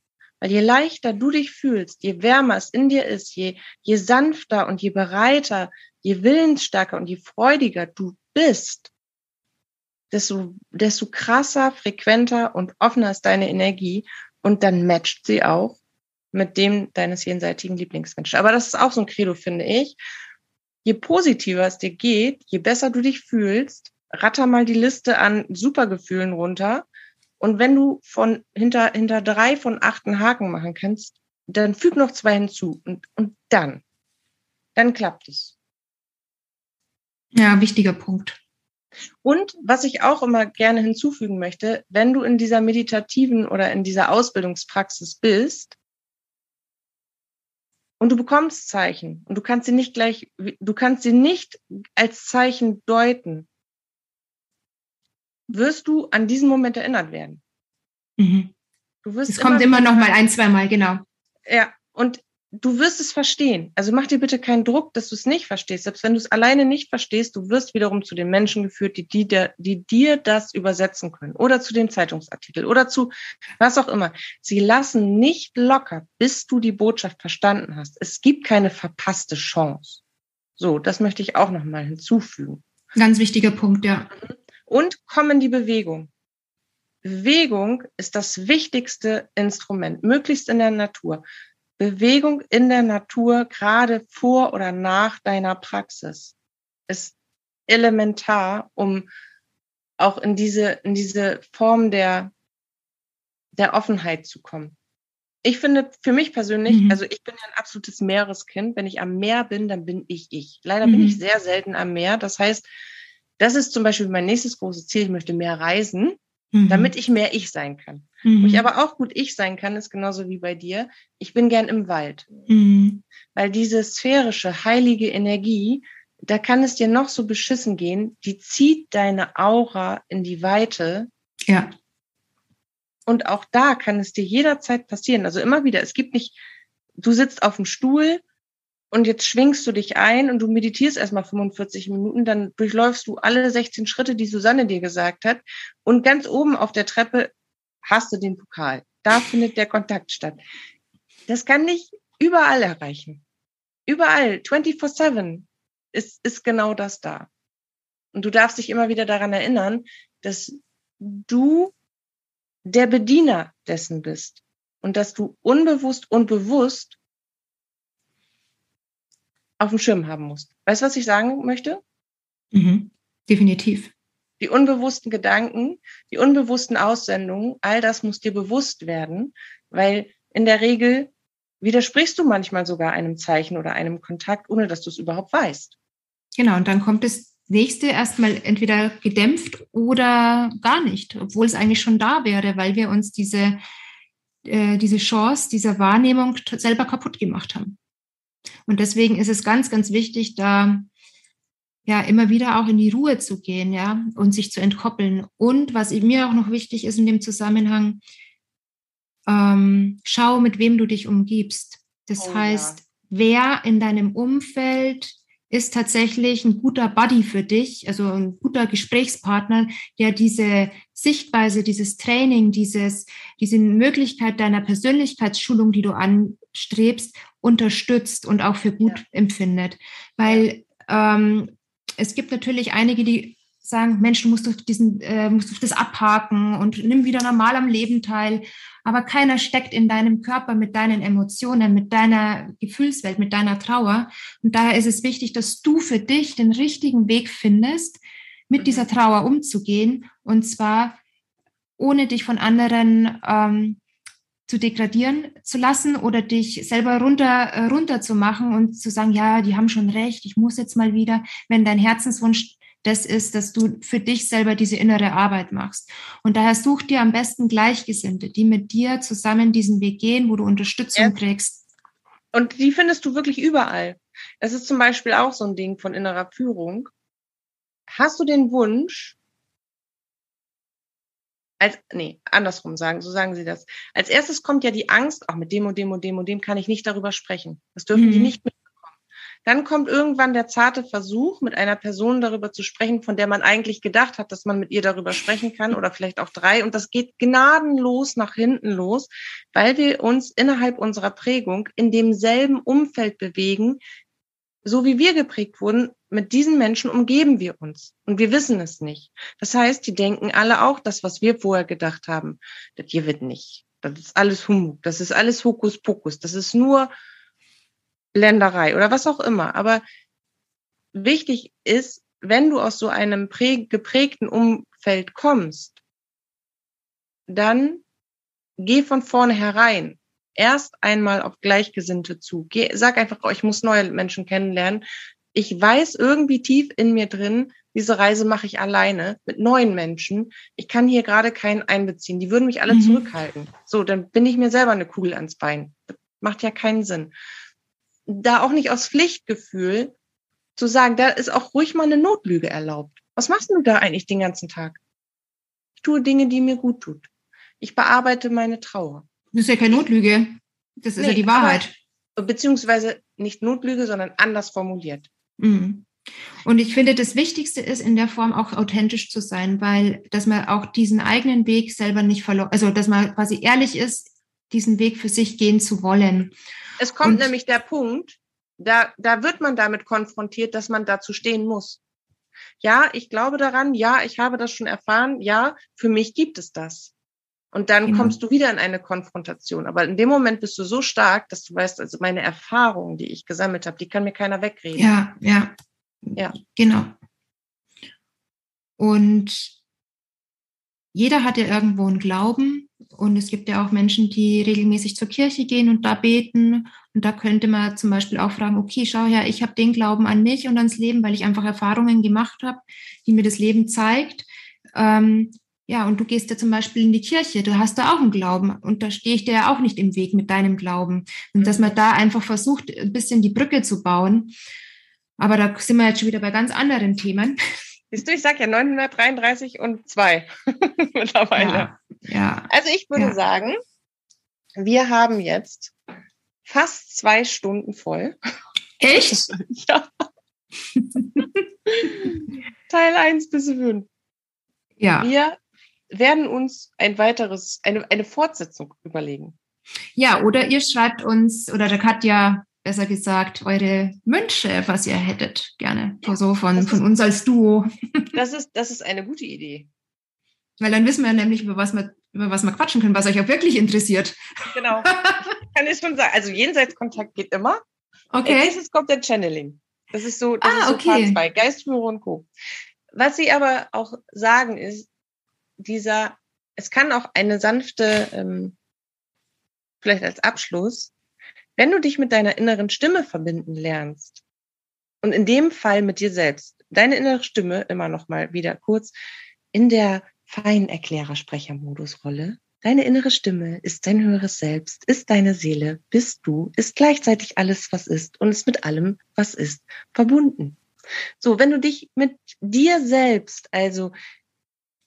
Weil je leichter du dich fühlst, je wärmer es in dir ist, je, je sanfter und je bereiter, je willensstärker und je freudiger du bist, desto, desto krasser, frequenter und offener ist deine Energie und dann matcht sie auch mit dem deines jenseitigen Lieblingsmenschen. Aber das ist auch so ein Credo, finde ich. Je positiver es dir geht, je besser du dich fühlst, ratter mal die Liste an Supergefühlen runter. Und wenn du von hinter, hinter drei von acht einen Haken machen kannst, dann füg noch zwei hinzu und, und dann, dann klappt es. Ja, wichtiger Punkt. Und was ich auch immer gerne hinzufügen möchte, wenn du in dieser meditativen oder in dieser Ausbildungspraxis bist und du bekommst Zeichen und du kannst sie nicht gleich, du kannst sie nicht als Zeichen deuten, wirst du an diesen Moment erinnert werden. Mhm. Du wirst es kommt immer noch mal ein, zwei Mal, genau. Ja, und du wirst es verstehen. Also mach dir bitte keinen Druck, dass du es nicht verstehst. Selbst wenn du es alleine nicht verstehst, du wirst wiederum zu den Menschen geführt, die, die, der, die dir das übersetzen können. Oder zu dem Zeitungsartikel oder zu was auch immer. Sie lassen nicht locker, bis du die Botschaft verstanden hast. Es gibt keine verpasste Chance. So, das möchte ich auch noch mal hinzufügen. Ganz wichtiger Punkt, ja. Mhm und komm in die Bewegung. Bewegung ist das wichtigste Instrument, möglichst in der Natur. Bewegung in der Natur, gerade vor oder nach deiner Praxis, ist elementar, um auch in diese, in diese Form der, der Offenheit zu kommen. Ich finde, für mich persönlich, mhm. also ich bin ja ein absolutes Meereskind. Wenn ich am Meer bin, dann bin ich ich. Leider mhm. bin ich sehr selten am Meer. Das heißt, das ist zum Beispiel mein nächstes großes Ziel. Ich möchte mehr reisen, mhm. damit ich mehr ich sein kann. Mhm. Wo ich aber auch gut ich sein kann, ist genauso wie bei dir. Ich bin gern im Wald. Mhm. Weil diese sphärische, heilige Energie, da kann es dir noch so beschissen gehen, die zieht deine Aura in die Weite. Ja. Und auch da kann es dir jederzeit passieren. Also immer wieder, es gibt nicht, du sitzt auf dem Stuhl und jetzt schwingst du dich ein und du meditierst erstmal 45 Minuten, dann durchläufst du alle 16 Schritte, die Susanne dir gesagt hat. Und ganz oben auf der Treppe hast du den Pokal. Da findet der Kontakt statt. Das kann nicht überall erreichen. Überall, 24-7 ist, ist genau das da. Und du darfst dich immer wieder daran erinnern, dass du der Bediener dessen bist und dass du unbewusst und bewusst auf dem Schirm haben musst. Weißt du, was ich sagen möchte? Mhm, definitiv. Die unbewussten Gedanken, die unbewussten Aussendungen, all das muss dir bewusst werden, weil in der Regel widersprichst du manchmal sogar einem Zeichen oder einem Kontakt, ohne dass du es überhaupt weißt. Genau, und dann kommt das nächste erstmal entweder gedämpft oder gar nicht, obwohl es eigentlich schon da wäre, weil wir uns diese, äh, diese Chance dieser Wahrnehmung selber kaputt gemacht haben. Und deswegen ist es ganz, ganz wichtig, da ja immer wieder auch in die Ruhe zu gehen, ja, und sich zu entkoppeln. Und was mir auch noch wichtig ist in dem Zusammenhang, ähm, schau, mit wem du dich umgibst. Das oh, heißt, ja. wer in deinem Umfeld ist tatsächlich ein guter Buddy für dich, also ein guter Gesprächspartner, der diese Sichtweise, dieses Training, dieses, diese Möglichkeit deiner Persönlichkeitsschulung, die du anstrebst, unterstützt und auch für gut ja. empfindet. Weil ähm, es gibt natürlich einige, die sagen, Mensch, du musst diesen, äh, musst das abhaken und nimm wieder normal am Leben teil. Aber keiner steckt in deinem Körper mit deinen Emotionen, mit deiner Gefühlswelt, mit deiner Trauer. Und daher ist es wichtig, dass du für dich den richtigen Weg findest, mit dieser mhm. Trauer umzugehen. Und zwar ohne dich von anderen ähm, zu degradieren zu lassen oder dich selber runter, äh, runter zu machen und zu sagen, ja, die haben schon recht, ich muss jetzt mal wieder, wenn dein Herzenswunsch das ist, dass du für dich selber diese innere Arbeit machst. Und daher such dir am besten Gleichgesinnte, die mit dir zusammen diesen Weg gehen, wo du Unterstützung ja. kriegst. Und die findest du wirklich überall. Das ist zum Beispiel auch so ein Ding von innerer Führung. Hast du den Wunsch, als, nee, andersrum sagen, so sagen sie das. Als erstes kommt ja die Angst, auch mit dem und dem und dem und dem kann ich nicht darüber sprechen. Das dürfen mhm. die nicht mitbekommen. Dann kommt irgendwann der zarte Versuch, mit einer Person darüber zu sprechen, von der man eigentlich gedacht hat, dass man mit ihr darüber sprechen kann oder vielleicht auch drei. Und das geht gnadenlos nach hinten los, weil wir uns innerhalb unserer Prägung in demselben Umfeld bewegen, so wie wir geprägt wurden, mit diesen Menschen umgeben wir uns und wir wissen es nicht. Das heißt, die denken alle auch das, was wir vorher gedacht haben. Das hier wird nicht. Das ist alles Humbug. Das ist alles Hokuspokus. Das ist nur Länderei oder was auch immer. Aber wichtig ist, wenn du aus so einem geprägten Umfeld kommst, dann geh von vorne herein. Erst einmal auf Gleichgesinnte zu. Geh, sag einfach, oh, ich muss neue Menschen kennenlernen ich weiß irgendwie tief in mir drin, diese Reise mache ich alleine mit neuen Menschen. Ich kann hier gerade keinen einbeziehen. Die würden mich alle mhm. zurückhalten. So, dann bin ich mir selber eine Kugel ans Bein. Das macht ja keinen Sinn. Da auch nicht aus Pflichtgefühl zu sagen, da ist auch ruhig mal eine Notlüge erlaubt. Was machst du da eigentlich den ganzen Tag? Ich tue Dinge, die mir gut tut. Ich bearbeite meine Trauer. Das ist ja keine Notlüge. Das ist nee, ja die Wahrheit. Aber, beziehungsweise nicht Notlüge, sondern anders formuliert. Mhm. Und ich finde, das Wichtigste ist in der Form auch authentisch zu sein, weil dass man auch diesen eigenen Weg selber nicht verloren, also dass man quasi ehrlich ist, diesen Weg für sich gehen zu wollen. Es kommt Und, nämlich der Punkt, da, da wird man damit konfrontiert, dass man dazu stehen muss. Ja, ich glaube daran, ja, ich habe das schon erfahren, ja, für mich gibt es das. Und dann genau. kommst du wieder in eine Konfrontation. Aber in dem Moment bist du so stark, dass du weißt, also meine Erfahrungen, die ich gesammelt habe, die kann mir keiner wegreden. Ja, ja. Ja. Genau. Und jeder hat ja irgendwo einen Glauben. Und es gibt ja auch Menschen, die regelmäßig zur Kirche gehen und da beten. Und da könnte man zum Beispiel auch fragen, okay, schau her, ich habe den Glauben an mich und ans Leben, weil ich einfach Erfahrungen gemacht habe, die mir das Leben zeigt. Ähm, ja, und du gehst ja zum Beispiel in die Kirche, du hast da auch einen Glauben und da stehe ich dir ja auch nicht im Weg mit deinem Glauben. Und dass man da einfach versucht, ein bisschen die Brücke zu bauen. Aber da sind wir jetzt schon wieder bei ganz anderen Themen. Siehst du, ich sage ja 933 und 2 *laughs* mittlerweile. Ja, ja, Also ich würde ja. sagen, wir haben jetzt fast zwei Stunden voll. Echt? *laughs* ja. Teil 1 bis 5. Ja. Wir werden uns ein weiteres, eine, eine Fortsetzung überlegen. Ja, oder ihr schreibt uns, oder der Katja, besser gesagt, eure Wünsche, was ihr hättet, gerne. So von, ist, von uns als Duo. *laughs* Das ist, das ist eine gute Idee. Weil dann wissen wir nämlich, über was wir, über was wir quatschen können, was euch auch wirklich interessiert. Genau. kann ich schon sagen. Also Jenseitskontakt geht immer. Okay. Als nächstes kommt der Channeling. Das ist so, das ah, ist so okay. Part 2, Geistführer und Co. Was sie aber auch sagen ist, dieser, es kann auch eine sanfte, ähm, vielleicht als Abschluss, wenn du dich mit deiner inneren Stimme verbinden lernst und in dem Fall mit dir selbst, deine innere Stimme immer noch mal wieder kurz in der feinen Erklärer-Sprecher-Modusrolle. Deine innere Stimme ist dein höheres Selbst, ist deine Seele, bist du, ist gleichzeitig alles, was ist und ist mit allem, was ist, verbunden. So, wenn du dich mit dir selbst, also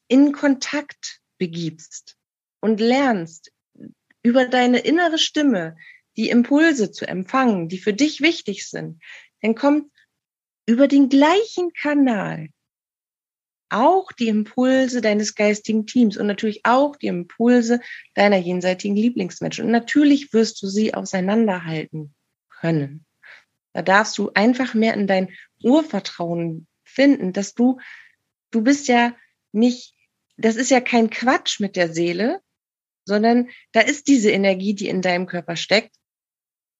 in Kontakt begibst und lernst, über deine innere Stimme die Impulse zu empfangen, die für dich wichtig sind, dann kommt über den gleichen Kanal auch die Impulse deines geistigen Teams und natürlich auch die Impulse deiner jenseitigen Lieblingsmenschen. Und natürlich wirst du sie auseinanderhalten können. Da darfst du einfach mehr in dein Urvertrauen finden, dass du, du bist ja nicht das ist ja kein Quatsch mit der Seele, sondern da ist diese Energie, die in deinem Körper steckt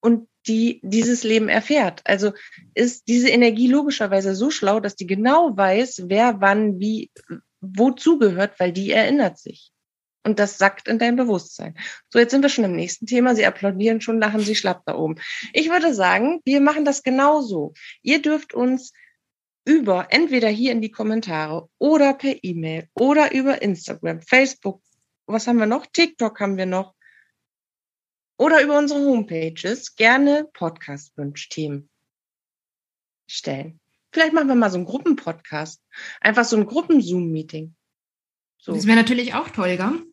und die dieses Leben erfährt. Also ist diese Energie logischerweise so schlau, dass die genau weiß, wer wann wie wozu gehört, weil die erinnert sich. Und das sackt in dein Bewusstsein. So, jetzt sind wir schon im nächsten Thema. Sie applaudieren schon, lachen Sie schlapp da oben. Ich würde sagen, wir machen das genauso. Ihr dürft uns über entweder hier in die Kommentare oder per E-Mail oder über Instagram, Facebook, was haben wir noch? TikTok haben wir noch. Oder über unsere Homepages gerne Podcast-Wunschthemen stellen. Vielleicht machen wir mal so einen Gruppenpodcast. Einfach so ein Gruppen-Zoom-Meeting. So. Das wäre natürlich auch toll, gell?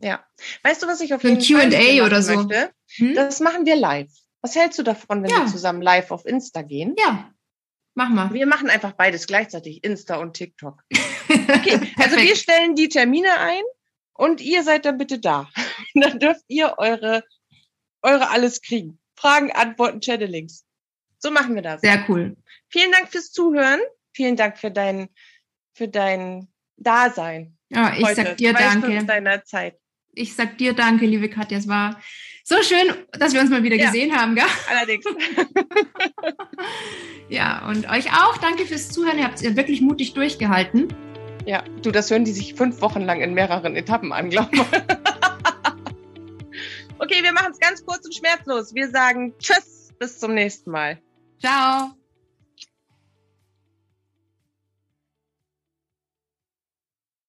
Ja. Weißt du, was ich auf jeden Fall Q&A oder so. Möchte? Hm? Das machen wir live. Was hältst du davon, wenn ja. wir zusammen live auf Insta gehen? Ja. Mach mal. Wir machen einfach beides gleichzeitig, Insta und TikTok. *laughs* Okay, also wir stellen die Termine ein und ihr seid dann bitte da. *laughs* dann dürft ihr eure, eure alles kriegen. Fragen, Antworten, Channelings. So machen wir das. Sehr cool. Vielen Dank fürs Zuhören. Vielen Dank für dein, für dein Dasein. Ja, ich heute. sag dir danke. deiner Zeit. Ich sag dir danke, liebe Katja. Es war so schön, dass wir uns mal wieder ja, gesehen haben, gell? Allerdings. *laughs* ja, und euch auch. Danke fürs Zuhören. Ihr habt es wirklich mutig durchgehalten. Ja, du, das hören die sich fünf Wochen lang in mehreren Etappen an, glaube ich. *laughs* okay, wir machen es ganz kurz und schmerzlos. Wir sagen Tschüss, bis zum nächsten Mal. Ciao.